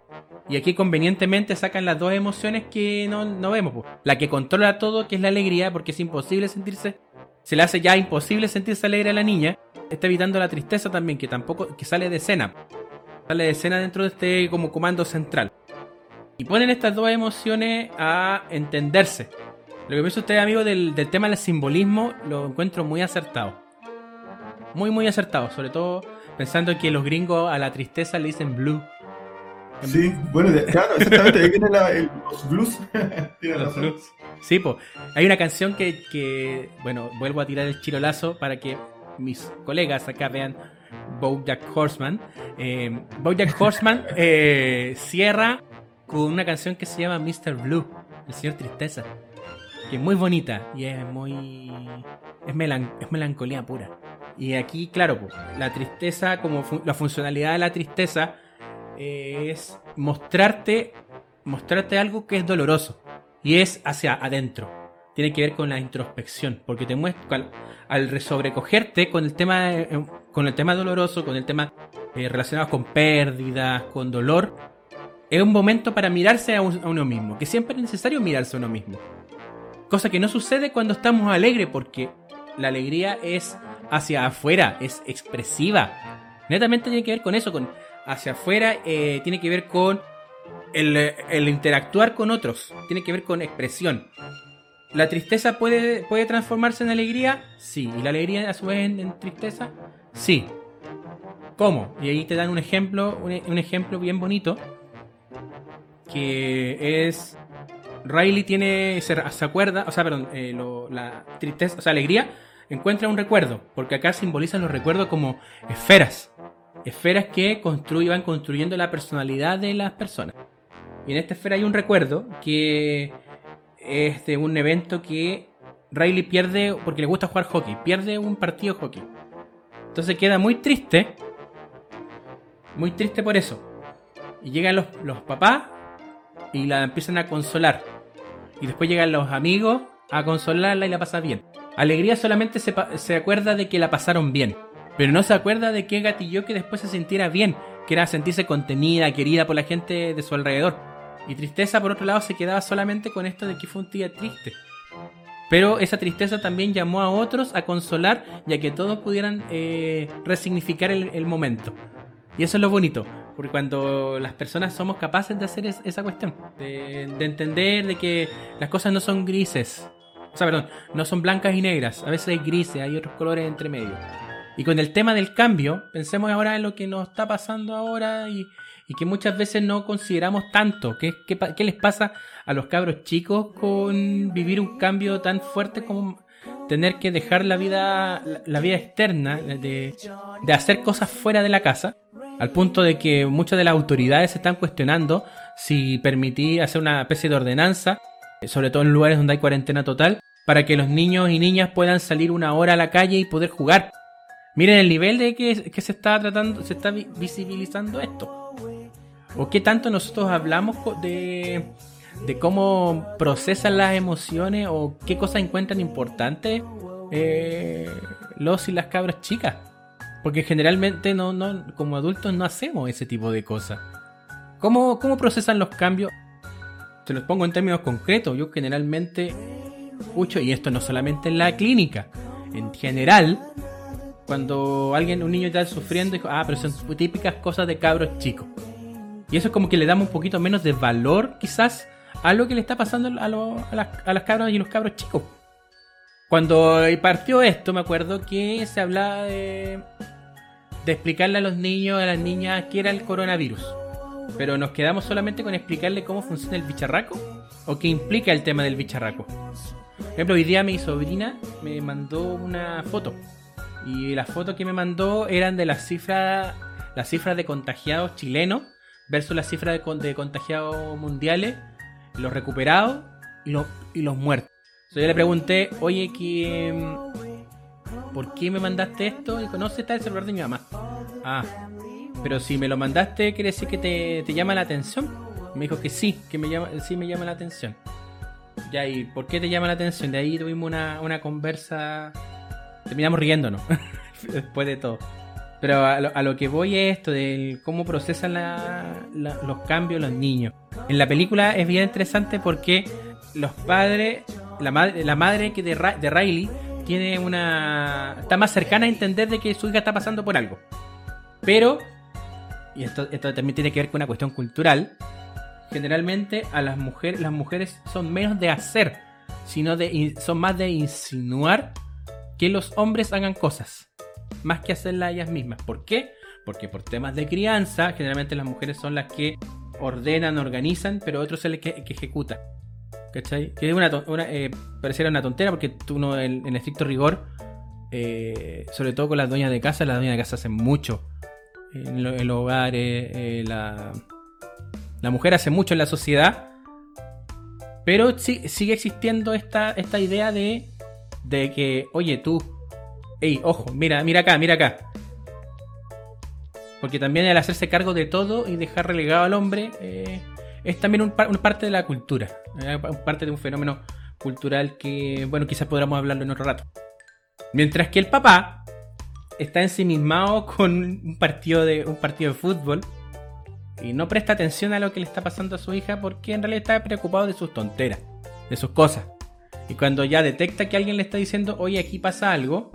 Y aquí convenientemente sacan las dos emociones que no, vemos. La que controla todo, que es la alegría, porque es imposible sentirse, se le hace ya imposible sentirse alegre a la niña. Está evitando la tristeza también, que tampoco, que sale de escena. Sale de escena dentro de este como comando central. Y ponen estas dos emociones a entenderse. Lo que dice usted, amigo, del, del tema del simbolismo, lo encuentro muy acertado. Muy, muy acertado. Sobre todo pensando que los gringos a la tristeza le dicen blue. Sí, bueno, claro, exactamente, ahí vienen la- el- los blues. Tiene Los razón. blues. Sí, pues. Hay una canción que, que, bueno, vuelvo a tirar el chirolazo para que mis colegas acá vean Bojack Horseman. Eh, Bojack Horseman eh, cierra con una canción que se llama Mr. Blue, el señor Tristeza. Que es muy bonita y es muy. Es, melan- es melancolía pura. Y aquí, claro, la tristeza, como fu- la funcionalidad de la tristeza eh, es mostrarte, mostrarte algo que es doloroso y es hacia adentro. Tiene que ver con la introspección, porque te muestra al, al resobrecogerte con el tema, eh, con el tema doloroso, con el tema eh, relacionado con pérdidas, con dolor. Es un momento para mirarse a, un- a uno mismo, que siempre es necesario mirarse a uno mismo. Cosa que no sucede cuando estamos alegres, porque la alegría es hacia afuera, es expresiva. Netamente tiene que ver con eso, con hacia afuera, eh, tiene que ver con el, interactuar con otros, tiene que ver con expresión. ¿La tristeza puede, puede transformarse en alegría? Sí. ¿Y la alegría a su vez en, tristeza? Sí. ¿Cómo? Y ahí te dan un ejemplo, un ejemplo bien bonito, que es... Riley tiene, se, se acuerda, o sea, perdón, eh, lo- la tristeza, o sea, alegría, encuentra un recuerdo, porque acá simbolizan los recuerdos como esferas, esferas que construyen, van construyendo la personalidad de las personas. Y en esta esfera hay un recuerdo que es de un evento que Riley pierde porque le gusta jugar hockey, pierde un partido de hockey. Entonces queda muy triste, muy triste por eso. Y llegan los, los papás y la empiezan a consolar. Y después llegan los amigos a consolarla y la pasa bien. Alegría solamente se, se acuerda de que la pasaron bien. Pero no se acuerda de qué gatilló que después se sintiera bien. Que era sentirse contenida, querida por la gente de su alrededor. Y tristeza, por otro lado, se quedaba solamente con esto de que fue un día triste. Pero esa tristeza también llamó a otros a consolar y a que todos pudieran eh, resignificar el, el momento. Y eso es lo bonito, porque cuando las personas somos capaces de hacer es- esa cuestión, de, de entender de que las cosas no son grises, o sea, perdón, no son blancas y negras, a veces hay grises, hay otros colores entre medio. Y con el tema del cambio, pensemos ahora en lo que nos está pasando ahora y, que muchas veces no consideramos tanto. ¿Qué, les pasa a los cabros chicos con vivir un cambio tan fuerte como tener que dejar la vida, la, vida externa, de hacer cosas fuera de la casa? Al punto de que muchas de las autoridades se están cuestionando si permitir hacer una especie de ordenanza, eh, sobre todo en lugares donde hay cuarentena total, para que los niños y niñas puedan salir una hora a la calle y poder jugar. Miren el nivel de que, se está tratando, se está vi- visibilizando esto. O qué tanto nosotros hablamos de, de cómo procesan las emociones o qué cosas encuentran importantes eh, los y las cabras chicas. Porque generalmente no, no, como adultos no hacemos ese tipo de cosas. ¿Cómo, ¿Cómo procesan los cambios? Te los pongo en términos concretos. Yo generalmente escucho, y esto no solamente en la clínica, en general, cuando alguien, un niño está sufriendo, dijo, ah, pero son típicas cosas de cabros chicos. Y eso es como que le damos un poquito menos de valor, quizás, a lo que le está pasando a, lo- a las, a las cabras y los cabros chicos. Cuando partió esto, me acuerdo que se hablaba de, de explicarle a los niños, a las niñas, qué era el coronavirus. Pero nos quedamos solamente con explicarle cómo funciona el bicharraco o qué implica el tema del bicharraco. Por ejemplo, hoy día mi sobrina me mandó una foto. Y las fotos que me mandó eran de las cifras, las cifras de contagiados chilenos versus las cifras de, con- de contagiados mundiales, los recuperados y los, y los muertos. Yo le pregunté, oye, ¿qué, mm, ¿por qué me mandaste esto? Y dijo, no está el celular de mi mamá. Ah, pero si me lo mandaste, quiere decir que te, te llama la atención. Me dijo que sí, que me llama, sí me llama la atención. Ya, ¿y por qué te llama la atención? De ahí tuvimos una, una conversa. Terminamos riéndonos. Después de todo. Pero a lo, a lo que voy es esto de cómo procesan la- los cambios los niños. En la película es bien interesante porque los padres, la madre, la madre que de, de Riley tiene una. está más cercana a entender de que su hija está pasando por algo. Pero, y esto, esto también tiene que ver con una cuestión cultural, generalmente a las mujeres, las mujeres son menos de hacer sino de, son más de insinuar que los hombres hagan cosas, más que hacerlas ellas mismas. ¿Por qué? Porque por temas de crianza, generalmente las mujeres son las que ordenan, organizan, pero otros son los que, que ejecutan. ¿Cachai? Que eh, pareciera una tontera porque tú no, en, estricto rigor, eh, sobre todo con las dueñas de casa, las dueñas de casa hacen mucho en, los hogares, eh, la, la mujer hace mucho en la sociedad, pero sí, sigue existiendo esta, esta idea de, de que, oye, tú, hey, ojo, mira, mira acá, mira acá. Porque también el hacerse cargo de todo y dejar relegado al hombre es también un, una parte de la cultura, eh, parte de un fenómeno cultural que, bueno, quizás podamos hablarlo en otro rato. Mientras que el papá está ensimismado con un partido de, un partido de fútbol y no presta atención a lo que le está pasando a su hija porque en realidad está preocupado de sus tonteras, de sus cosas. Y cuando ya detecta que alguien le está diciendo, oye, aquí pasa algo,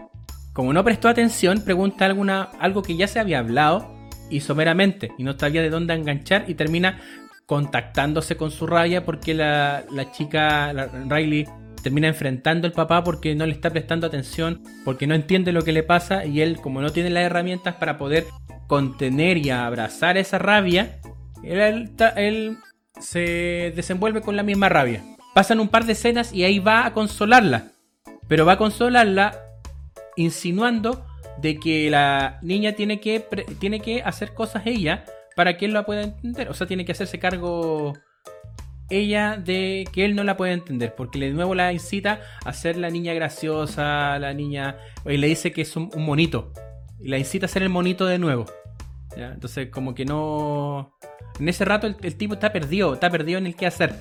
como no prestó atención, pregunta alguna, algo que ya se había hablado y someramente, y no sabía de dónde enganchar y termina contactándose con su rabia porque la, chica, Riley, termina enfrentando al papá porque no le está prestando atención, porque no entiende lo que le pasa y él, como no tiene las herramientas para poder contener y abrazar esa rabia, él, se desenvuelve con la misma rabia. Pasan un par de escenas y ahí va a consolarla, pero va a consolarla insinuando de que la niña tiene que, tiene que hacer cosas ella para que él la pueda entender. O sea, tiene que hacerse cargo ella de que él no la puede entender, porque de nuevo la incita a ser la niña graciosa, la niña, y le dice que es un, monito, y la incita a ser el monito de nuevo. Entonces, como que no. En ese rato el, tipo está perdido, está perdido en el qué hacer.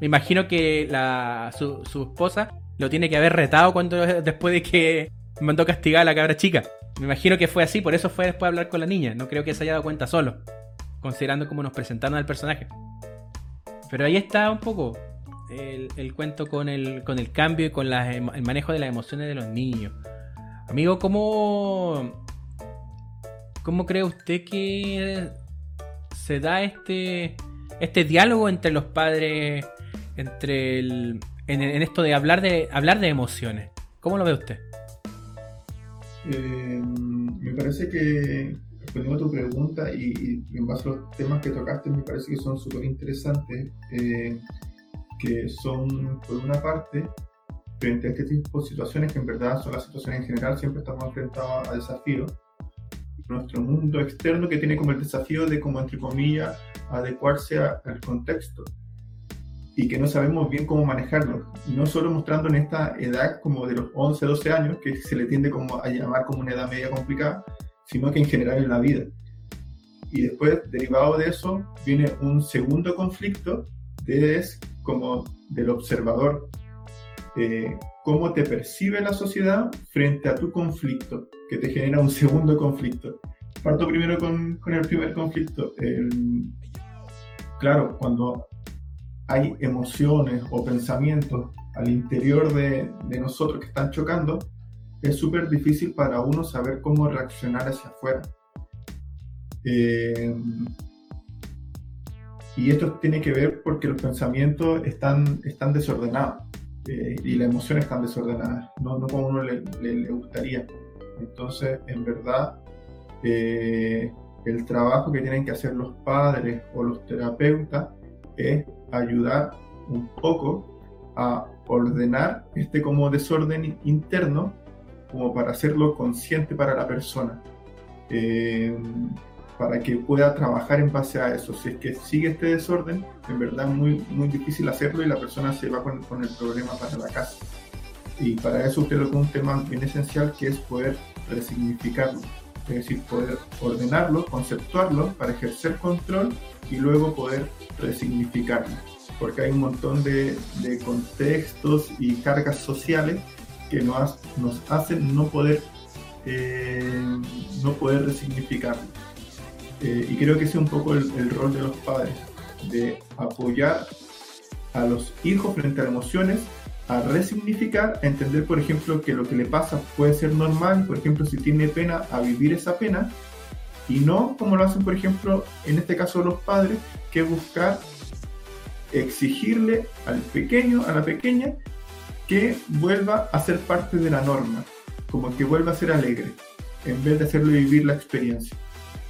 Me imagino que la, su, su, esposa lo tiene que haber retado cuando después de que mandó castigar a la cabra chica. Me imagino que fue así, por eso fue después de hablar con la niña. No creo que se haya dado cuenta solo, considerando cómo nos presentaron al personaje. Pero ahí está un poco el, cuento con el, con el cambio y con el manejo de las emociones de los niños. Amigo, ¿cómo, ¿cómo cree usted que se da este, este diálogo entre los padres, entre en, esto de hablar de hablar de emociones? ¿Cómo lo ve usted? Eh, me parece que respondiendo a tu pregunta y, en base a los temas que tocaste, me parece que son súper interesantes, eh, que son, por una parte, frente a este tipo de situaciones, que en verdad son las situaciones en general, siempre estamos enfrentados a desafíos. Nuestro mundo externo que tiene como el desafío de, como entre comillas, adecuarse al contexto y que no sabemos bien cómo manejarlo. No solo mostrando en esta edad como de los 11, 12 años, que se le tiende como a llamar como una edad media complicada, sino que en general en la vida. Y después, derivado de eso, viene un segundo conflicto, que es como del observador. Eh, cómo te percibe la sociedad frente a tu conflicto, que te genera un segundo conflicto. Parto primero con, con el primer conflicto. claro, cuando hay emociones o pensamientos al interior de, de nosotros que están chocando, es súper difícil para uno saber cómo reaccionar hacia afuera. Eh, y esto tiene que ver porque los pensamientos están, están desordenados eh, y las emociones están desordenadas, no, no como uno le, le, gustaría. Entonces, en verdad, eh, el trabajo que tienen que hacer los padres o los terapeutas es ayudar un poco a ordenar este como desorden interno como para hacerlo consciente para la persona, eh, para que pueda trabajar en base a eso. Si es que sigue este desorden, en verdad es muy, muy difícil hacerlo y la persona se va con, con el problema para la casa. Y para eso lo que un tema bien esencial que es poder resignificarlo, es decir, poder ordenarlo, conceptuarlo para ejercer control y luego poder resignificarlo. Porque hay un montón de, de contextos y cargas sociales que nos, nos hacen no poder, eh, no poder resignificarlo. Eh, y creo que ese es un poco el, rol de los padres, de apoyar a los hijos frente a emociones, a resignificar, a entender, por ejemplo, que lo que le pasa puede ser normal, por ejemplo, si tiene pena, a vivir esa pena, y no como lo hacen, por ejemplo, en este caso los padres, que buscar exigirle al pequeño, a la pequeña, vuelva a ser parte de la norma, como que vuelva a ser alegre, en vez de hacerlo vivir la experiencia.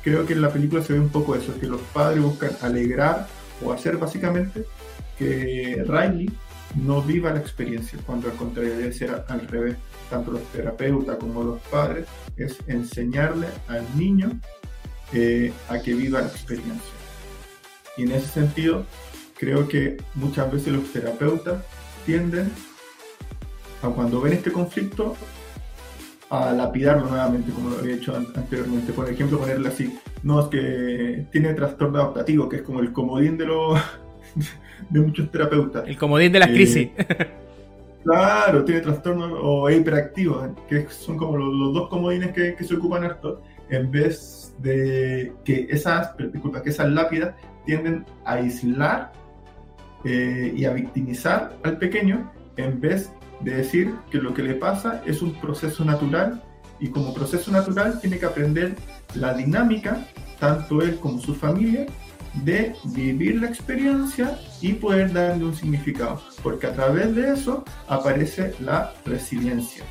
Creo que en la película se ve un poco eso, que los padres buscan alegrar o hacer básicamente que Riley no viva la experiencia, cuando al contrario debe ser al revés. Tanto los terapeutas como los padres es enseñarle al niño eh, a que viva la experiencia. Y en ese sentido, creo que muchas veces los terapeutas tienden a cuando ven este conflicto a lapidarlo nuevamente, como lo había hecho anteriormente. Por ejemplo, ponerle así, no, es que tiene trastorno adaptativo, que es como el comodín de los de muchos terapeutas. El comodín de las eh, crisis. claro, tiene trastorno o hiperactivo, que son como los, dos comodines que, se ocupan harto, en vez de que esas, disculpa, que esas lápidas tienden a aislar eh, y a victimizar al pequeño en vez de decir que lo que le pasa es un proceso natural y como proceso natural tiene que aprender la dinámica, tanto él como su familia, de vivir la experiencia y poder darle un significado, porque a través de eso aparece la resiliencia.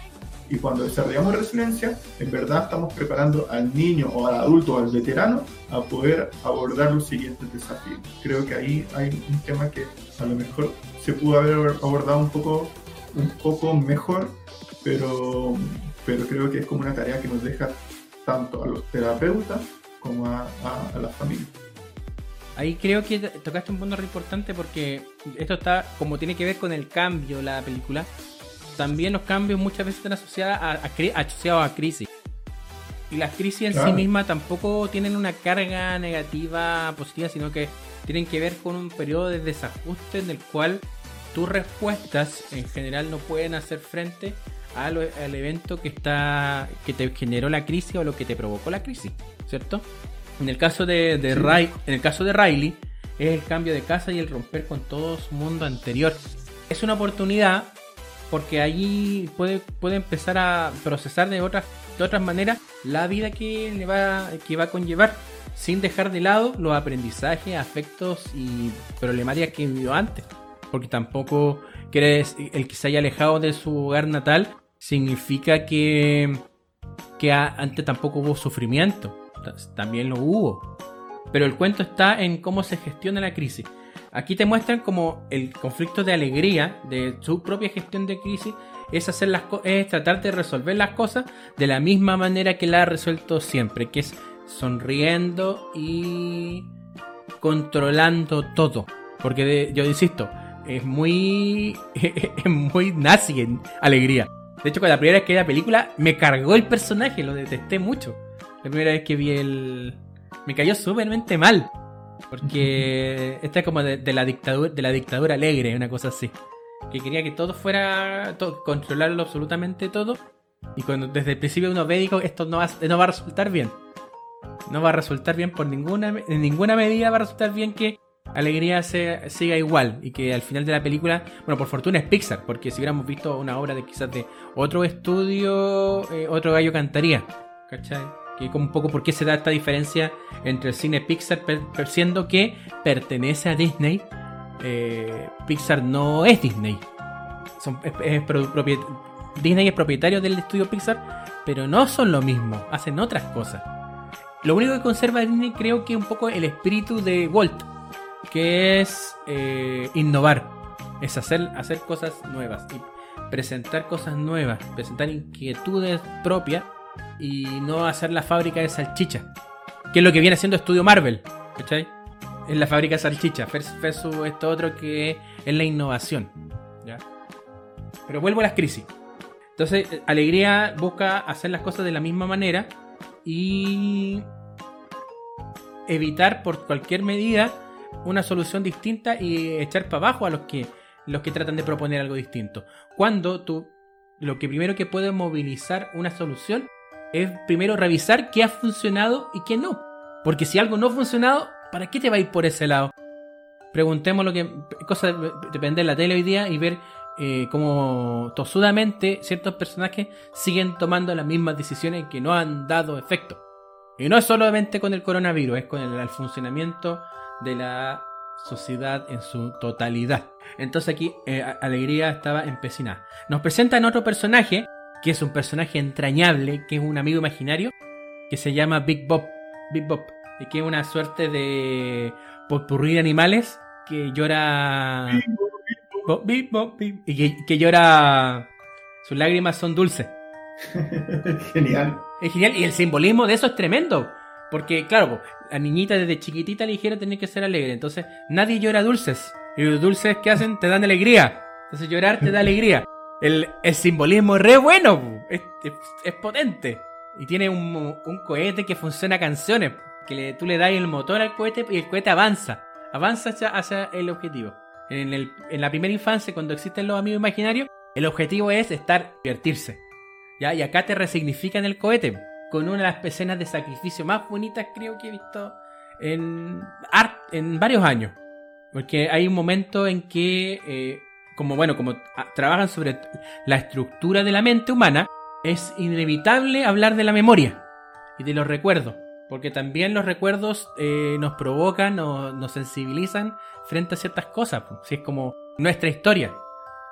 Y cuando desarrollamos resiliencia, en verdad estamos preparando al niño o al adulto o al veterano a poder abordar los siguientes desafíos. Creo que ahí hay un tema que a lo mejor se pudo haber abordado un poco, un poco mejor, pero, pero creo que es como una tarea que nos deja tanto a los terapeutas como a, a, a las familias. Ahí creo que tocaste un punto re importante porque esto está como tiene que ver con el cambio la película. También los cambios muchas veces están asociados a, asociados a crisis. Y las crisis en sí mismas tampoco tienen una carga negativa positiva, sino que tienen que ver con un periodo de desajuste en el cual tus respuestas en general no pueden hacer frente al, al evento que está que te generó la crisis o lo que te provocó la crisis, ¿cierto? En el caso de, Ray, en el caso de Riley, es el cambio de casa y el romper con todo su mundo anterior. Es una oportunidad porque allí puede, puede empezar a procesar de otras, de otras maneras la vida que le va, que va a conllevar, sin dejar de lado los aprendizajes, afectos y problemáticas que vivió antes. Porque tampoco el que se haya alejado de su hogar natal significa que, que antes tampoco hubo sufrimiento también lo hubo. Pero el cuento está en cómo se gestiona la crisis. Aquí te muestran como el conflicto de alegría de su propia gestión de crisis es hacer las es tratar de resolver las cosas de la misma manera que la ha resuelto siempre, que es sonriendo y controlando todo. Porque yo insisto, es muy es muy nazi en alegría. De hecho, con la primera vez que vi la película me cargó el personaje, lo detesté mucho. La primera vez que vi el. Me cayó súpermente mal. Porque esta es como de, la dictadura, de la dictadura alegre, una cosa así. Que quería que todo fuera. Todo, controlarlo absolutamente todo. Y cuando desde el principio uno ve, dijo, esto no va, no va a resultar bien. No va a resultar bien por ninguna, en ninguna medida va a resultar bien que Alegría se, siga igual y que al final de la película, bueno, por fortuna es Pixar, porque si hubiéramos visto una obra de quizás de otro estudio, eh, otro gallo cantaría, ¿cachai? que como un poco por qué se da esta diferencia entre el cine Pixar, siendo que pertenece a Disney. Eh, Pixar no es Disney. Disney es propietario del estudio Pixar, pero no son lo mismo, hacen otras cosas. Lo único que conserva Disney creo que un poco el espíritu de Walt, que es eh, innovar, es hacer, hacer cosas nuevas y presentar cosas nuevas, presentar inquietudes propias y no hacer la fábrica de salchicha. Que es lo que viene haciendo Estudio Marvel. ¿Cachai? Es la fábrica de salchicha. Versus esto otro que es la innovación. ¿ya? Pero vuelvo a las crisis. Entonces, Alegría busca hacer las cosas de la misma manera y evitar por cualquier medida una solución distinta y echar para abajo a los que, los que tratan de proponer algo distinto. Cuando tú, lo que primero que puede movilizar una solución es primero revisar qué ha funcionado y qué no. Porque si algo no ha funcionado, ¿para qué te va a ir por ese lado? Preguntemos lo que. Cosa de la tele hoy día y ver eh, cómo tosudamente ciertos personajes siguen tomando las mismas decisiones que no han dado efecto. Y no es solamente con el coronavirus, es con el, funcionamiento de la sociedad en su totalidad. Entonces aquí eh, Alegría estaba empecinada. Nos presentan otro personaje, que es un personaje entrañable, que es un amigo imaginario, que se llama Big Bob. Big Bob. Y que es una suerte de potpurrí de animales que llora. Big Bob, Big Y que, que llora. Sus lágrimas son dulces. Genial. Es genial. Y el simbolismo de eso es tremendo. Porque, claro, la niñita desde chiquitita le dijeron tener que ser alegre. Entonces, nadie llora dulces. Y los dulces que hacen te dan alegría. Entonces, llorar te da alegría. El, simbolismo es re bueno. Es, potente. Y tiene un, cohete que funciona a canciones. Que tú le das el motor al cohete y el cohete avanza. Avanza hacia, el objetivo. En, la primera infancia, cuando existen los amigos imaginarios, el objetivo es estar, divertirse. Y acá te resignifican el cohete con una de las escenas de sacrificio más bonitas creo que he visto en, art, en varios años. Porque hay un momento en que, eh, como bueno, como trabajan sobre la estructura de la mente humana, es inevitable hablar de la memoria y de los recuerdos. Porque también los recuerdos eh, nos provocan o nos sensibilizan frente a ciertas cosas. Si es como nuestra historia.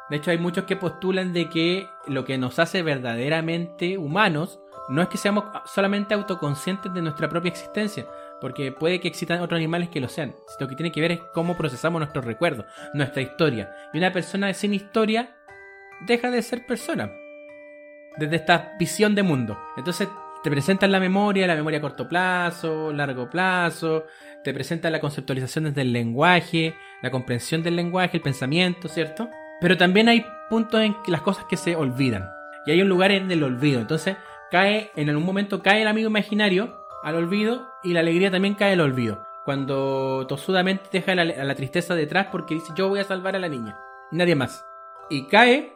De hecho, hay muchos que postulan de que lo que nos hace verdaderamente humanos no es que seamos solamente autoconscientes de nuestra propia existencia, porque puede que existan otros animales que lo sean. Lo que tiene que ver es cómo procesamos nuestros recuerdos, nuestra historia. Y una persona sin historia deja de ser persona. Desde esta visión de mundo. Entonces te presentan la memoria, la memoria a corto plazo, largo plazo, te presentan la conceptualización desde el lenguaje, la comprensión del lenguaje, el pensamiento, ¿cierto? Pero también hay puntos en que las cosas que se olvidan. Y hay un lugar en el olvido. Entonces, cae, en algún momento cae el amigo imaginario al olvido y la alegría también cae al olvido. Cuando tosudamente deja la, la tristeza detrás porque dice yo voy a salvar a la niña. Nadie más. Y cae.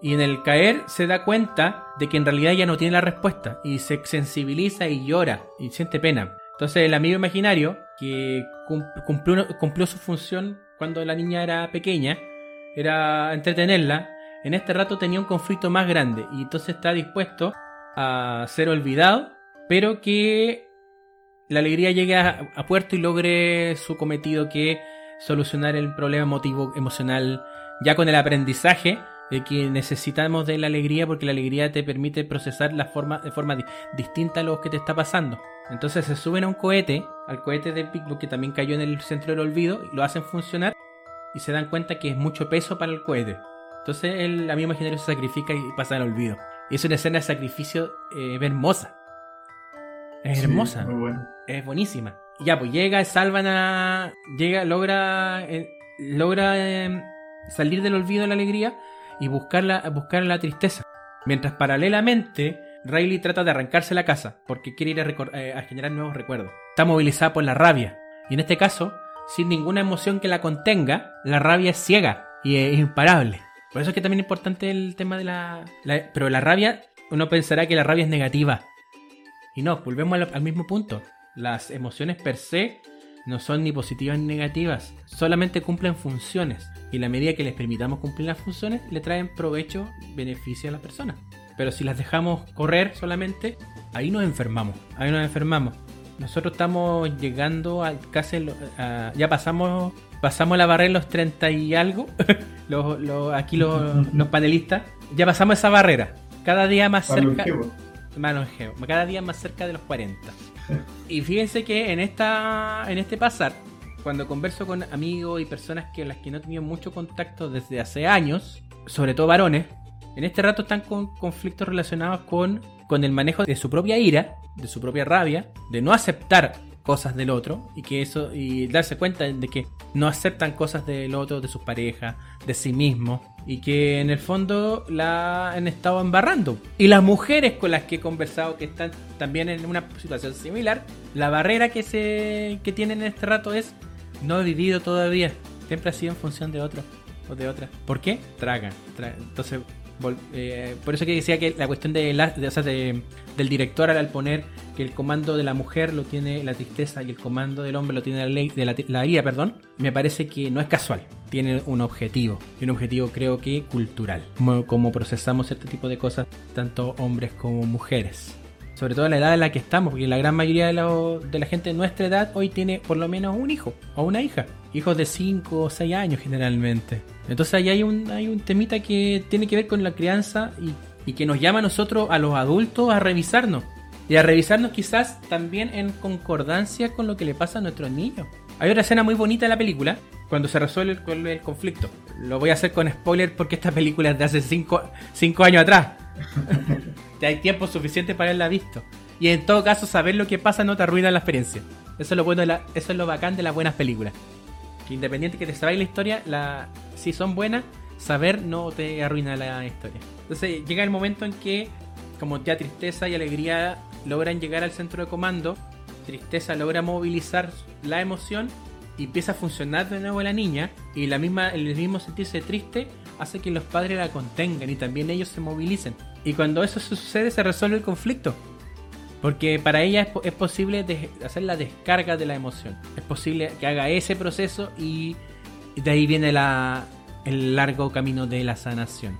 Y en el caer se da cuenta de que en realidad ya no tiene la respuesta. Y se sensibiliza y llora. Y siente pena. Entonces el amigo imaginario, que cumplió, cumplió su función cuando la niña era pequeña, era entretenerla, en este rato tenía un conflicto más grande y entonces está dispuesto a ser olvidado, pero que la alegría llegue a, puerto y logre su cometido que solucionar el problema emotivo emocional ya con el aprendizaje de que necesitamos de la alegría porque la alegría te permite procesar la forma, de forma distinta a lo que te está pasando. Entonces se suben a un cohete, al cohete del Big que también cayó en el centro del olvido, y lo hacen funcionar y se dan cuenta que es mucho peso para el cohete. Entonces el amigo imaginario se sacrifica y pasa al olvido. Y es una escena de sacrificio eh, hermosa. Es hermosa. Es buenísima. Y ya, pues llega, salvan a. Llega, logra. Eh, logra em, salir del olvido de la alegría y buscar la, buscar la tristeza. Mientras paralelamente Riley trata de arrancarse la casa porque quiere ir a, eh, a, generar nuevos recuerdos. Está movilizada por la rabia. Y en este caso, sin ninguna emoción que la contenga, la rabia es ciega y es imparable. Por eso es que también es importante el tema de la, Pero la rabia, uno pensará que la rabia es negativa. Y no, volvemos al, mismo punto. Las emociones per se no son ni positivas ni negativas. Solamente cumplen funciones. Y la medida que les permitamos cumplir las funciones, le traen provecho, beneficio a las personas. Pero si las dejamos correr solamente, ahí nos enfermamos. Ahí nos enfermamos. Nosotros estamos llegando a casi. ya pasamos pasamos la barrera en los 30 y algo. los, aquí los, panelistas. Ya pasamos esa barrera. Cada día más cerca. Cada día más cerca de los 40. y fíjense que en esta. En este pasar. Cuando converso con amigos y personas que las que no he tenido mucho contacto desde hace años, sobre todo varones, en este rato están con conflictos relacionados con, con el manejo de su propia ira, de su propia rabia, de no aceptar cosas del otro y que eso y darse cuenta de que no aceptan cosas del otro, de sus parejas, de sí mismo y que en el fondo la han estado embarrando. Y las mujeres con las que he conversado que están también en una situación similar, la barrera que se que tienen en este rato es no he vivido todavía, siempre ha sido en función de otro o de otra. ¿Por qué? Tragan. Entonces eh, por eso que decía que la cuestión de, la, del director al poner que el comando de la mujer lo tiene la tristeza y el comando del hombre lo tiene la ley de la, ira, perdón, me parece que no es casual. Tiene un objetivo, y un objetivo creo que cultural, como, procesamos este tipo de cosas, tanto hombres como mujeres. Sobre todo en la edad en la que estamos, porque la gran mayoría de, la gente de nuestra edad hoy tiene por lo menos un hijo o una hija. Hijos de 5 o 6 años generalmente. Entonces ahí hay un, hay un temita que tiene que ver con la crianza y que nos llama a nosotros, a los adultos, a revisarnos. Y a revisarnos quizás también en concordancia con lo que le pasa a nuestros niños. Hay otra escena muy bonita en la película, cuando se resuelve el, conflicto. Lo voy a hacer con spoiler porque esta película es de hace 5 años atrás. hay tiempo suficiente para haberla visto. Y en todo caso, saber lo que pasa no te arruina la experiencia. Eso es lo bueno eso es lo bacán de las buenas películas. Que independiente que te sabáis la historia, la, si son buenas, saber no te arruina la historia. Entonces llega el momento en que, como ya tristeza y alegría logran llegar al centro de comando, tristeza logra movilizar la emoción y empieza a funcionar de nuevo la niña y la misma, el mismo sentirse triste hace que los padres la contengan y también ellos se movilicen. Y cuando eso sucede se resuelve el conflicto. Porque para ella es, posible hacer la descarga de la emoción. Es posible que haga ese proceso y de ahí viene el largo camino de la sanación,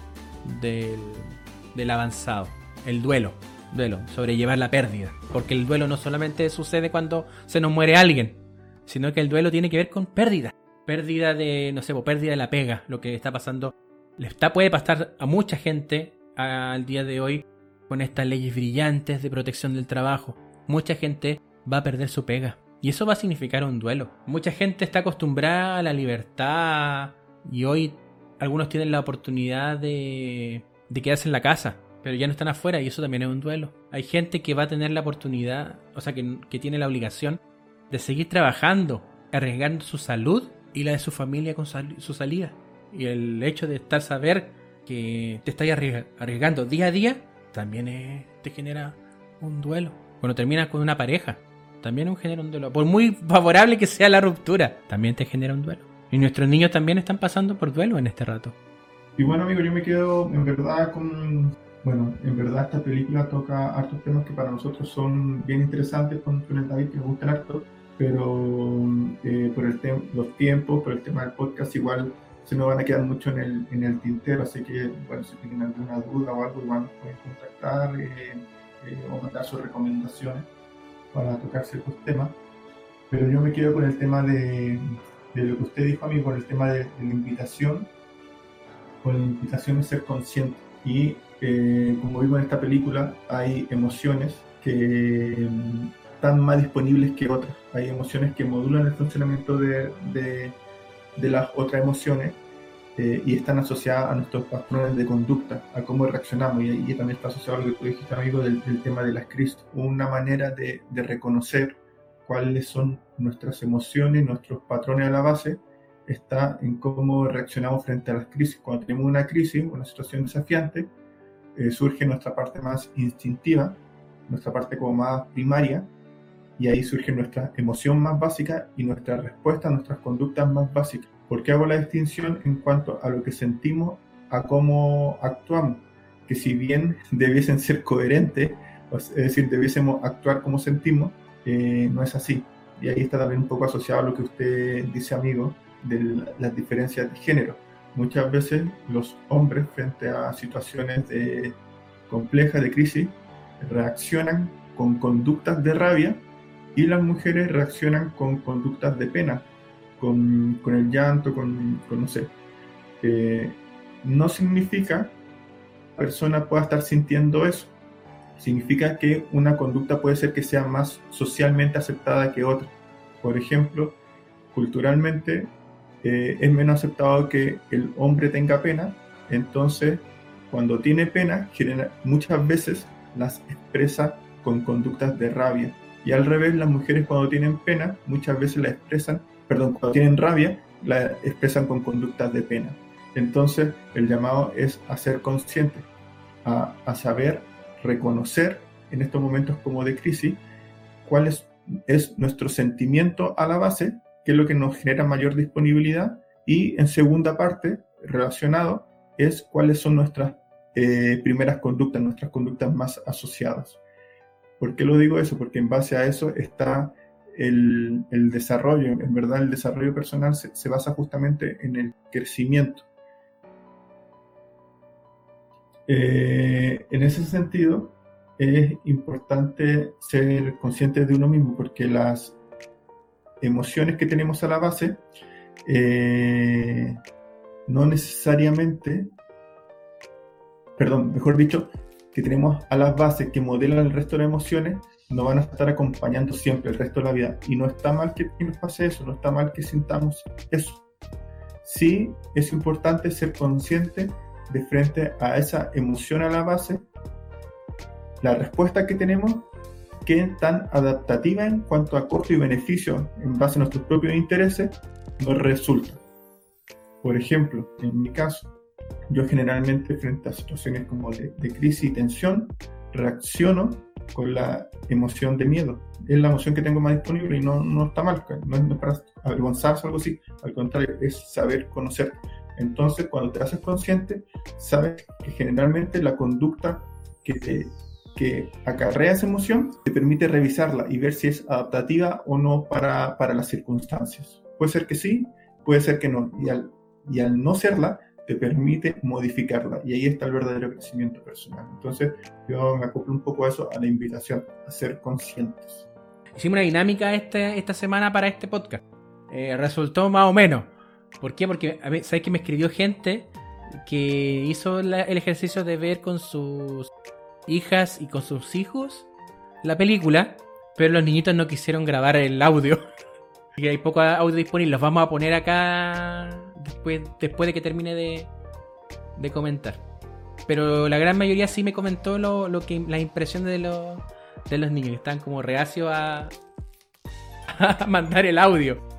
del avanzado, el duelo duelo, sobrellevar la pérdida. Porque el duelo no solamente sucede cuando se nos muere alguien, sino que el duelo tiene que ver con pérdida. Pérdida de, no sé, pérdida de la pega, lo que está pasando. Está, puede pasar a mucha gente al día de hoy con estas leyes brillantes de protección del trabajo. Mucha gente va a perder su pega. Y eso va a significar un duelo. Mucha gente está acostumbrada a la libertad y hoy algunos tienen la oportunidad de, de quedarse en la casa pero ya no están afuera y eso también es un duelo. Hay gente que va a tener la oportunidad, o sea, que, tiene la obligación de seguir trabajando, arriesgando su salud y la de su familia con su salida. Y el hecho de estar saber que te estás arriesgando día a día también te genera un duelo. Cuando terminas con una pareja, también genera un duelo. Por muy favorable que sea la ruptura, también te genera un duelo. Y nuestros niños también están pasando por duelo en este rato. Y bueno, amigo, yo me quedo en verdad con bueno, en verdad esta película toca hartos temas que para nosotros son bien interesantes con, el David, que nos gusta harto, pero eh, por el los tiempos, por el tema del podcast, igual se nos van a quedar mucho en el, en el tintero, así que, bueno, si tienen alguna duda o algo, igual nos pueden contactar eh, eh, o mandar sus recomendaciones para tocar ciertos temas. Pero yo me quedo con el tema de, de lo que usted dijo a mí, con el tema de, de la invitación, con la invitación de ser consciente y como vimos en esta película, hay emociones que mm, están más disponibles que otras. Hay emociones que modulan el funcionamiento de, de, las otras emociones eh, y están asociadas a nuestros patrones de conducta, a cómo reaccionamos. Y, y también está asociado a lo que tú dijiste, amigo, del, tema de las crisis. Una manera de, de reconocer cuáles son nuestras emociones, nuestros patrones a la base, está en cómo reaccionamos frente a las crisis. Cuando tenemos una crisis, una situación desafiante, eh, surge nuestra parte más instintiva, nuestra parte como más primaria, y ahí surge nuestra emoción más básica y nuestra respuesta, nuestras conductas más básicas. ¿Por qué hago la distinción en cuanto a lo que sentimos, a cómo actuamos? Que si bien debiesen ser coherentes, es decir, debiésemos actuar como sentimos, eh, no es así. Y ahí está también un poco asociado a lo que usted dice, amigo, de las diferencias de género muchas veces los hombres frente a situaciones de, complejas de crisis reaccionan con conductas de rabia y las mujeres reaccionan con conductas de pena, con, el llanto, con, no sé. no significa la persona pueda estar sintiendo eso. Significa que una conducta puede ser que sea más socialmente aceptada que otra. Por ejemplo, culturalmente eh, es menos aceptado que el hombre tenga pena, entonces cuando tiene pena, muchas veces las expresa con conductas de rabia. Y al revés, las mujeres cuando tienen pena, muchas veces la expresan, perdón, cuando tienen rabia, la expresan con conductas de pena. Entonces, el llamado es a ser consciente, a, saber reconocer en estos momentos como de crisis cuál es nuestro sentimiento a la base qué es lo que nos genera mayor disponibilidad y en segunda parte, relacionado, es cuáles son nuestras eh, primeras conductas, nuestras conductas más asociadas. ¿Por qué lo digo eso? Porque en base a eso está el, desarrollo, en verdad el desarrollo personal se, basa justamente en el crecimiento. Eh, en ese sentido, es importante ser consciente de uno mismo, porque las emociones que tenemos a la base eh, no necesariamente, perdón, mejor dicho, que tenemos a las bases que modelan el resto de las emociones, no van a estar acompañando siempre el resto de la vida. Y no está mal que, nos pase eso, no está mal que sintamos eso. Sí es importante ser consciente de frente a esa emoción a la base, la respuesta que tenemos, qué tan adaptativa en cuanto a costo y beneficio en base a nuestros propios intereses nos resulta. Por ejemplo, en mi caso, yo generalmente frente a situaciones como de, crisis y tensión, reacciono con la emoción de miedo. Es la emoción que tengo más disponible y no, no está mal, no es para avergonzarse o algo así, al contrario, es saber conocer. Entonces, cuando te haces consciente, sabes que generalmente la conducta que, que acarrea esa emoción te permite revisarla y ver si es adaptativa o no para, para las circunstancias. Puede ser que sí, puede ser que no. Y al, y al no serla, te permite modificarla. Y ahí está el verdadero crecimiento personal. Entonces, yo me acoplo un poco a eso, a la invitación, a ser conscientes. Hicimos una dinámica este, esta semana para este podcast. Eh, resultó más o menos. ¿Por qué? Porque, a ¿sabes que me escribió gente que hizo el ejercicio de ver con sus hijas y con sus hijos la película, pero los niñitos no quisieron grabar el audio. y hay poco audio disponible. Los vamos a poner acá después, después de que termine de, de comentar. Pero la gran mayoría sí me comentó lo, lo que la impresión de los, de los niños. Que están como reacios a, a mandar el audio.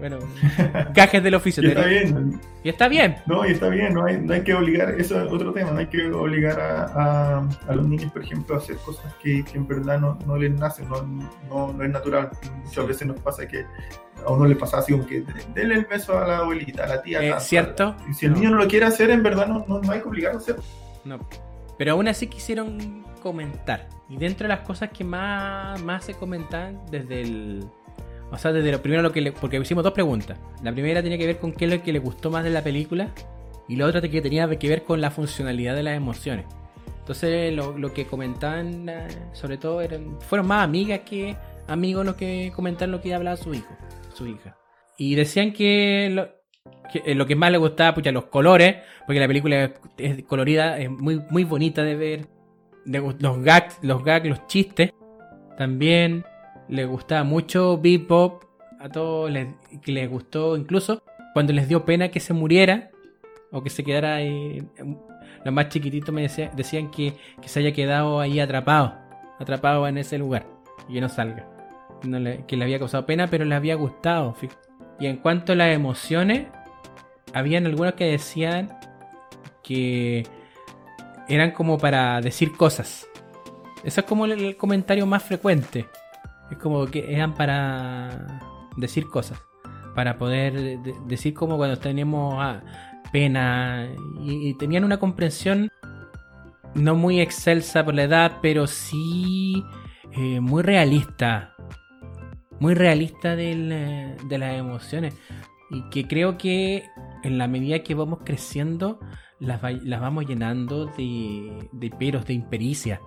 Bueno, gajes del oficio. y está bien. Y está bien. No, y está bien, no hay, no hay que obligar, eso es otro tema, no hay que obligar a, a, los niños, por ejemplo, a hacer cosas que, que en verdad no, no, les nacen, no, no, no, es natural. Muchas veces nos pasa que a uno le pasa así como que denle el beso a la abuelita, a la tía. Es cierto. Y si el niño no lo quiere hacer, en verdad no, no, hay que obligarlo a hacerlo. No. Pero aún así quisieron comentar. Y dentro de las cosas que más, más se comentan desde el o sea, desde lo primero lo que le, porque hicimos dos preguntas. La primera tenía que ver con qué es lo que le gustó más de la película y la otra que tenía que ver con la funcionalidad de las emociones. Entonces lo, que comentaban eh, sobre todo fueron más amigas que amigos los que comentaron lo que hablaba su hijo, su hija. Y decían que lo que, eh, lo que más le gustaba, pucha, los colores, porque la película es colorida, es muy, muy bonita de ver. Los gags, los gags, los chistes. También les gustaba mucho Bebop, a todos les, que les gustó incluso cuando les dio pena que se muriera o que se quedara ahí. Los más chiquititos me decían que, se haya quedado ahí atrapado, atrapado en ese lugar y que no salga. que le había causado pena, pero le había gustado. Y en cuanto a las emociones, habían algunos que decían que eran como para decir cosas. Eso es como el comentario más frecuente. Es como que eran para decir cosas. Para poder decir como cuando teníamos ah, pena. Y, tenían una comprensión no muy excelsa por la edad, pero sí eh, muy realista. Muy realista de las emociones. Y que creo que en la medida que vamos creciendo, las, las vamos llenando de, de peros, de impericia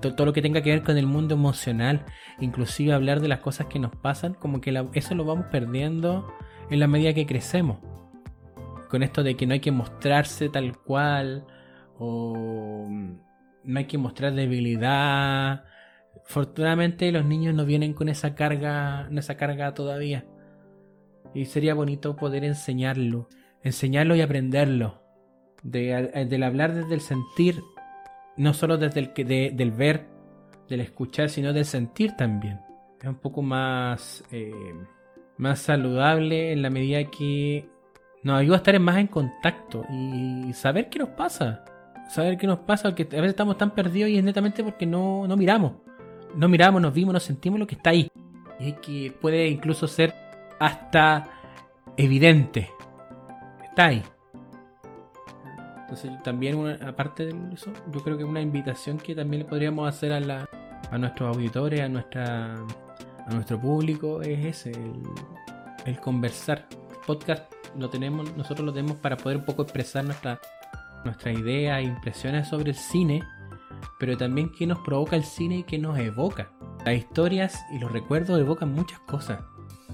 todo lo que tenga que ver con el mundo emocional, inclusive hablar de las cosas que nos pasan, como que eso lo vamos perdiendo en la medida que crecemos. Con esto de que no hay que mostrarse tal cual, o no hay que mostrar debilidad. Afortunadamente los niños no vienen con esa carga, esa carga todavía. Y sería bonito poder enseñarlo, enseñarlo y aprenderlo. De, del hablar desde el sentir no solo desde el que del ver, del escuchar, sino del sentir también. Es un poco más, eh, más saludable en la medida que nos ayuda a estar más en contacto y saber qué nos pasa. Saber qué nos pasa, porque a veces estamos tan perdidos y es netamente porque no, no miramos. No miramos, nos vimos, nos sentimos lo que está ahí. Y que puede incluso ser hasta evidente. Está ahí. Entonces también, aparte de eso, yo creo que una invitación que también le podríamos hacer a, la, a nuestros auditores, a, nuestra, a nuestro público, es ese, el, conversar. podcast lo tenemos, nosotros lo tenemos para poder un poco expresar nuestra, nuestra idea e impresiones sobre el cine, pero también qué nos provoca el cine y qué nos evoca. Las historias y los recuerdos evocan muchas cosas.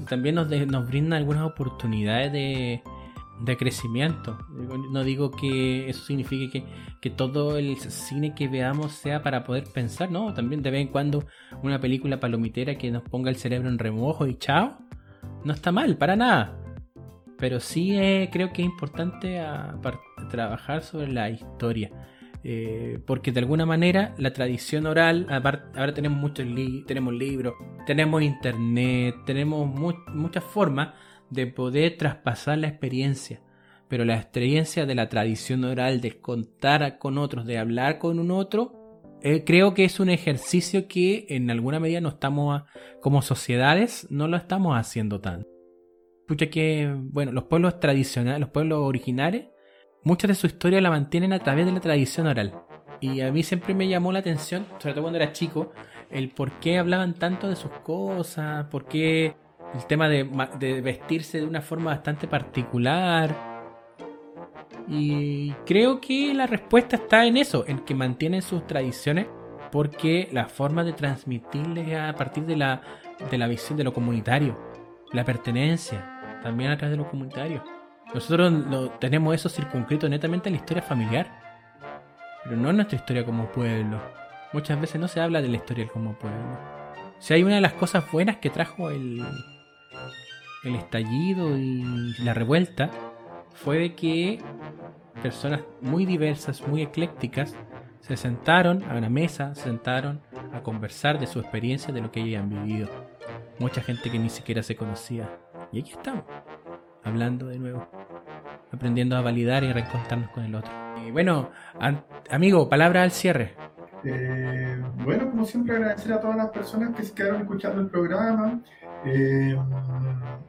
También nos, de- nos brindan algunas oportunidades de, de crecimiento. No digo que eso signifique que, que todo el cine que veamos sea para poder pensar, no, también de vez en cuando una película palomitera que nos ponga el cerebro en remojo y chao, no está mal, para nada. Pero sí eh, creo que es importante a- par- trabajar sobre la historia. Eh, porque de alguna manera la tradición oral, ahora tenemos muchos li- tenemos libros, tenemos internet, tenemos mu- muchas formas de poder traspasar la experiencia. Pero la experiencia de la tradición oral, de contar con otros, de hablar con un otro, eh, creo que es un ejercicio que en alguna medida no estamos, como sociedades, no lo estamos haciendo tanto. Pucha que, bueno, los pueblos tradicionales, los pueblos originales, muchas de su historia la mantienen a través de la tradición oral. Y a mí siempre me llamó la atención, sobre todo cuando era chico, el por qué hablaban tanto de sus cosas, por qué el tema de, de vestirse de una forma bastante particular. Y creo que la respuesta está en eso, en que mantienen sus tradiciones, porque la forma de transmitirles a partir de la, de la visión de lo comunitario, la pertenencia, también a través de lo comunitario. Nosotros lo, tenemos eso circunscrito netamente en la historia familiar, pero no en nuestra historia como pueblo. Muchas veces no se habla de la historia como pueblo. Si hay una de las cosas buenas que trajo el, el estallido y la revuelta, fue de que personas muy diversas, muy eclécticas, se sentaron a una mesa, se sentaron a conversar de su experiencia, de lo que ellos han vivido. Mucha gente que ni siquiera se conocía. Y aquí estamos, hablando de nuevo, aprendiendo a validar y reencontrarnos con el otro. Y bueno, amigo, palabra al cierre. Eh, bueno, como siempre, agradecer a todas las personas que se quedaron escuchando el programa. Eh,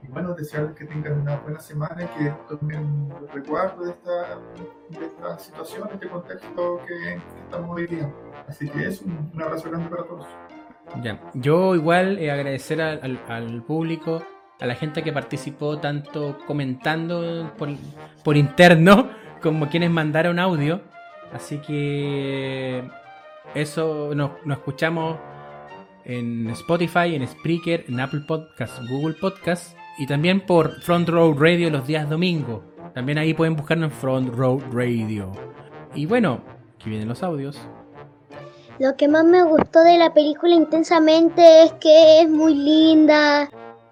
y bueno, desearles que tengan una buena semana y que tomen recuerdo de esta, de esta situación, este contexto que, que estamos viviendo. Así que es un, un abrazo grande para todos. Ya, yo igual eh, agradecer al, al- al público, a la gente que participó tanto comentando por, por interno como quienes mandaron audio. Así que eso nos, nos escuchamos en Spotify, en Spreaker, en Apple Podcasts, Google Podcasts y también por Front Row Radio los días domingos. También ahí pueden buscarnos en Front Row Radio. Y bueno, aquí vienen los audios. Lo que más me gustó de la película intensamente es que es muy linda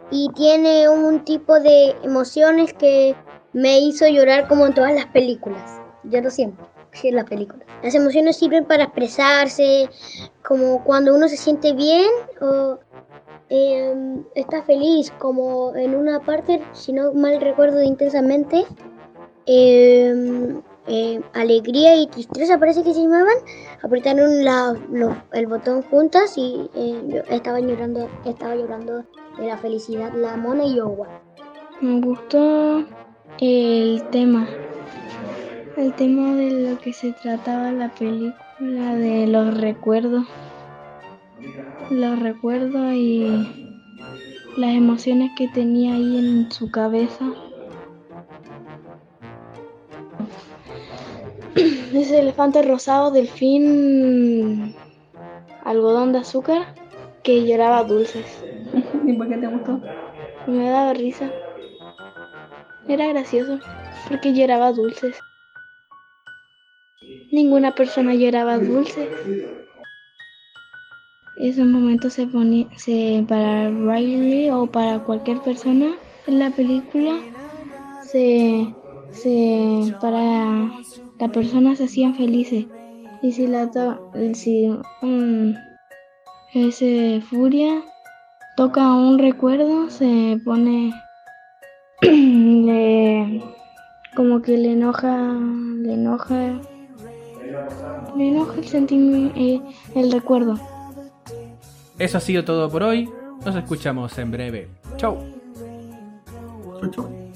y tiene un tipo de emociones que me hizo llorar como en todas las películas. Lloro siempre, sí, en las películas. Las emociones sirven para expresarse, como cuando uno se siente bien o em, está feliz, como en una parte, si no mal recuerdo intensamente, em, em, alegría y tristeza parece que se llamaban apretaron la- el botón juntas y eh, yo estaba llorando, estaba llorando de la felicidad la mona y Owa. Me gustó el tema. El tema de lo que se trataba la película, de los recuerdos. Los recuerdos y las emociones que tenía ahí en su cabeza. Ese elefante rosado, delfín, algodón de azúcar, que lloraba dulces. ¿Y por qué te gustó? Me daba risa. Era gracioso porque lloraba dulces. Ninguna persona lloraba dulces. Esos momentos se ponía, se, para Riley o para cualquier persona en la película, se, se, para la persona se hacían felices. Y si la to- si un, ese furia toca un recuerdo, se pone le, como que le enoja, le enoja, le enoja el sentimiento, el recuerdo. Eso ha sido todo por hoy. Nos escuchamos en breve. Chau. Chau, chau.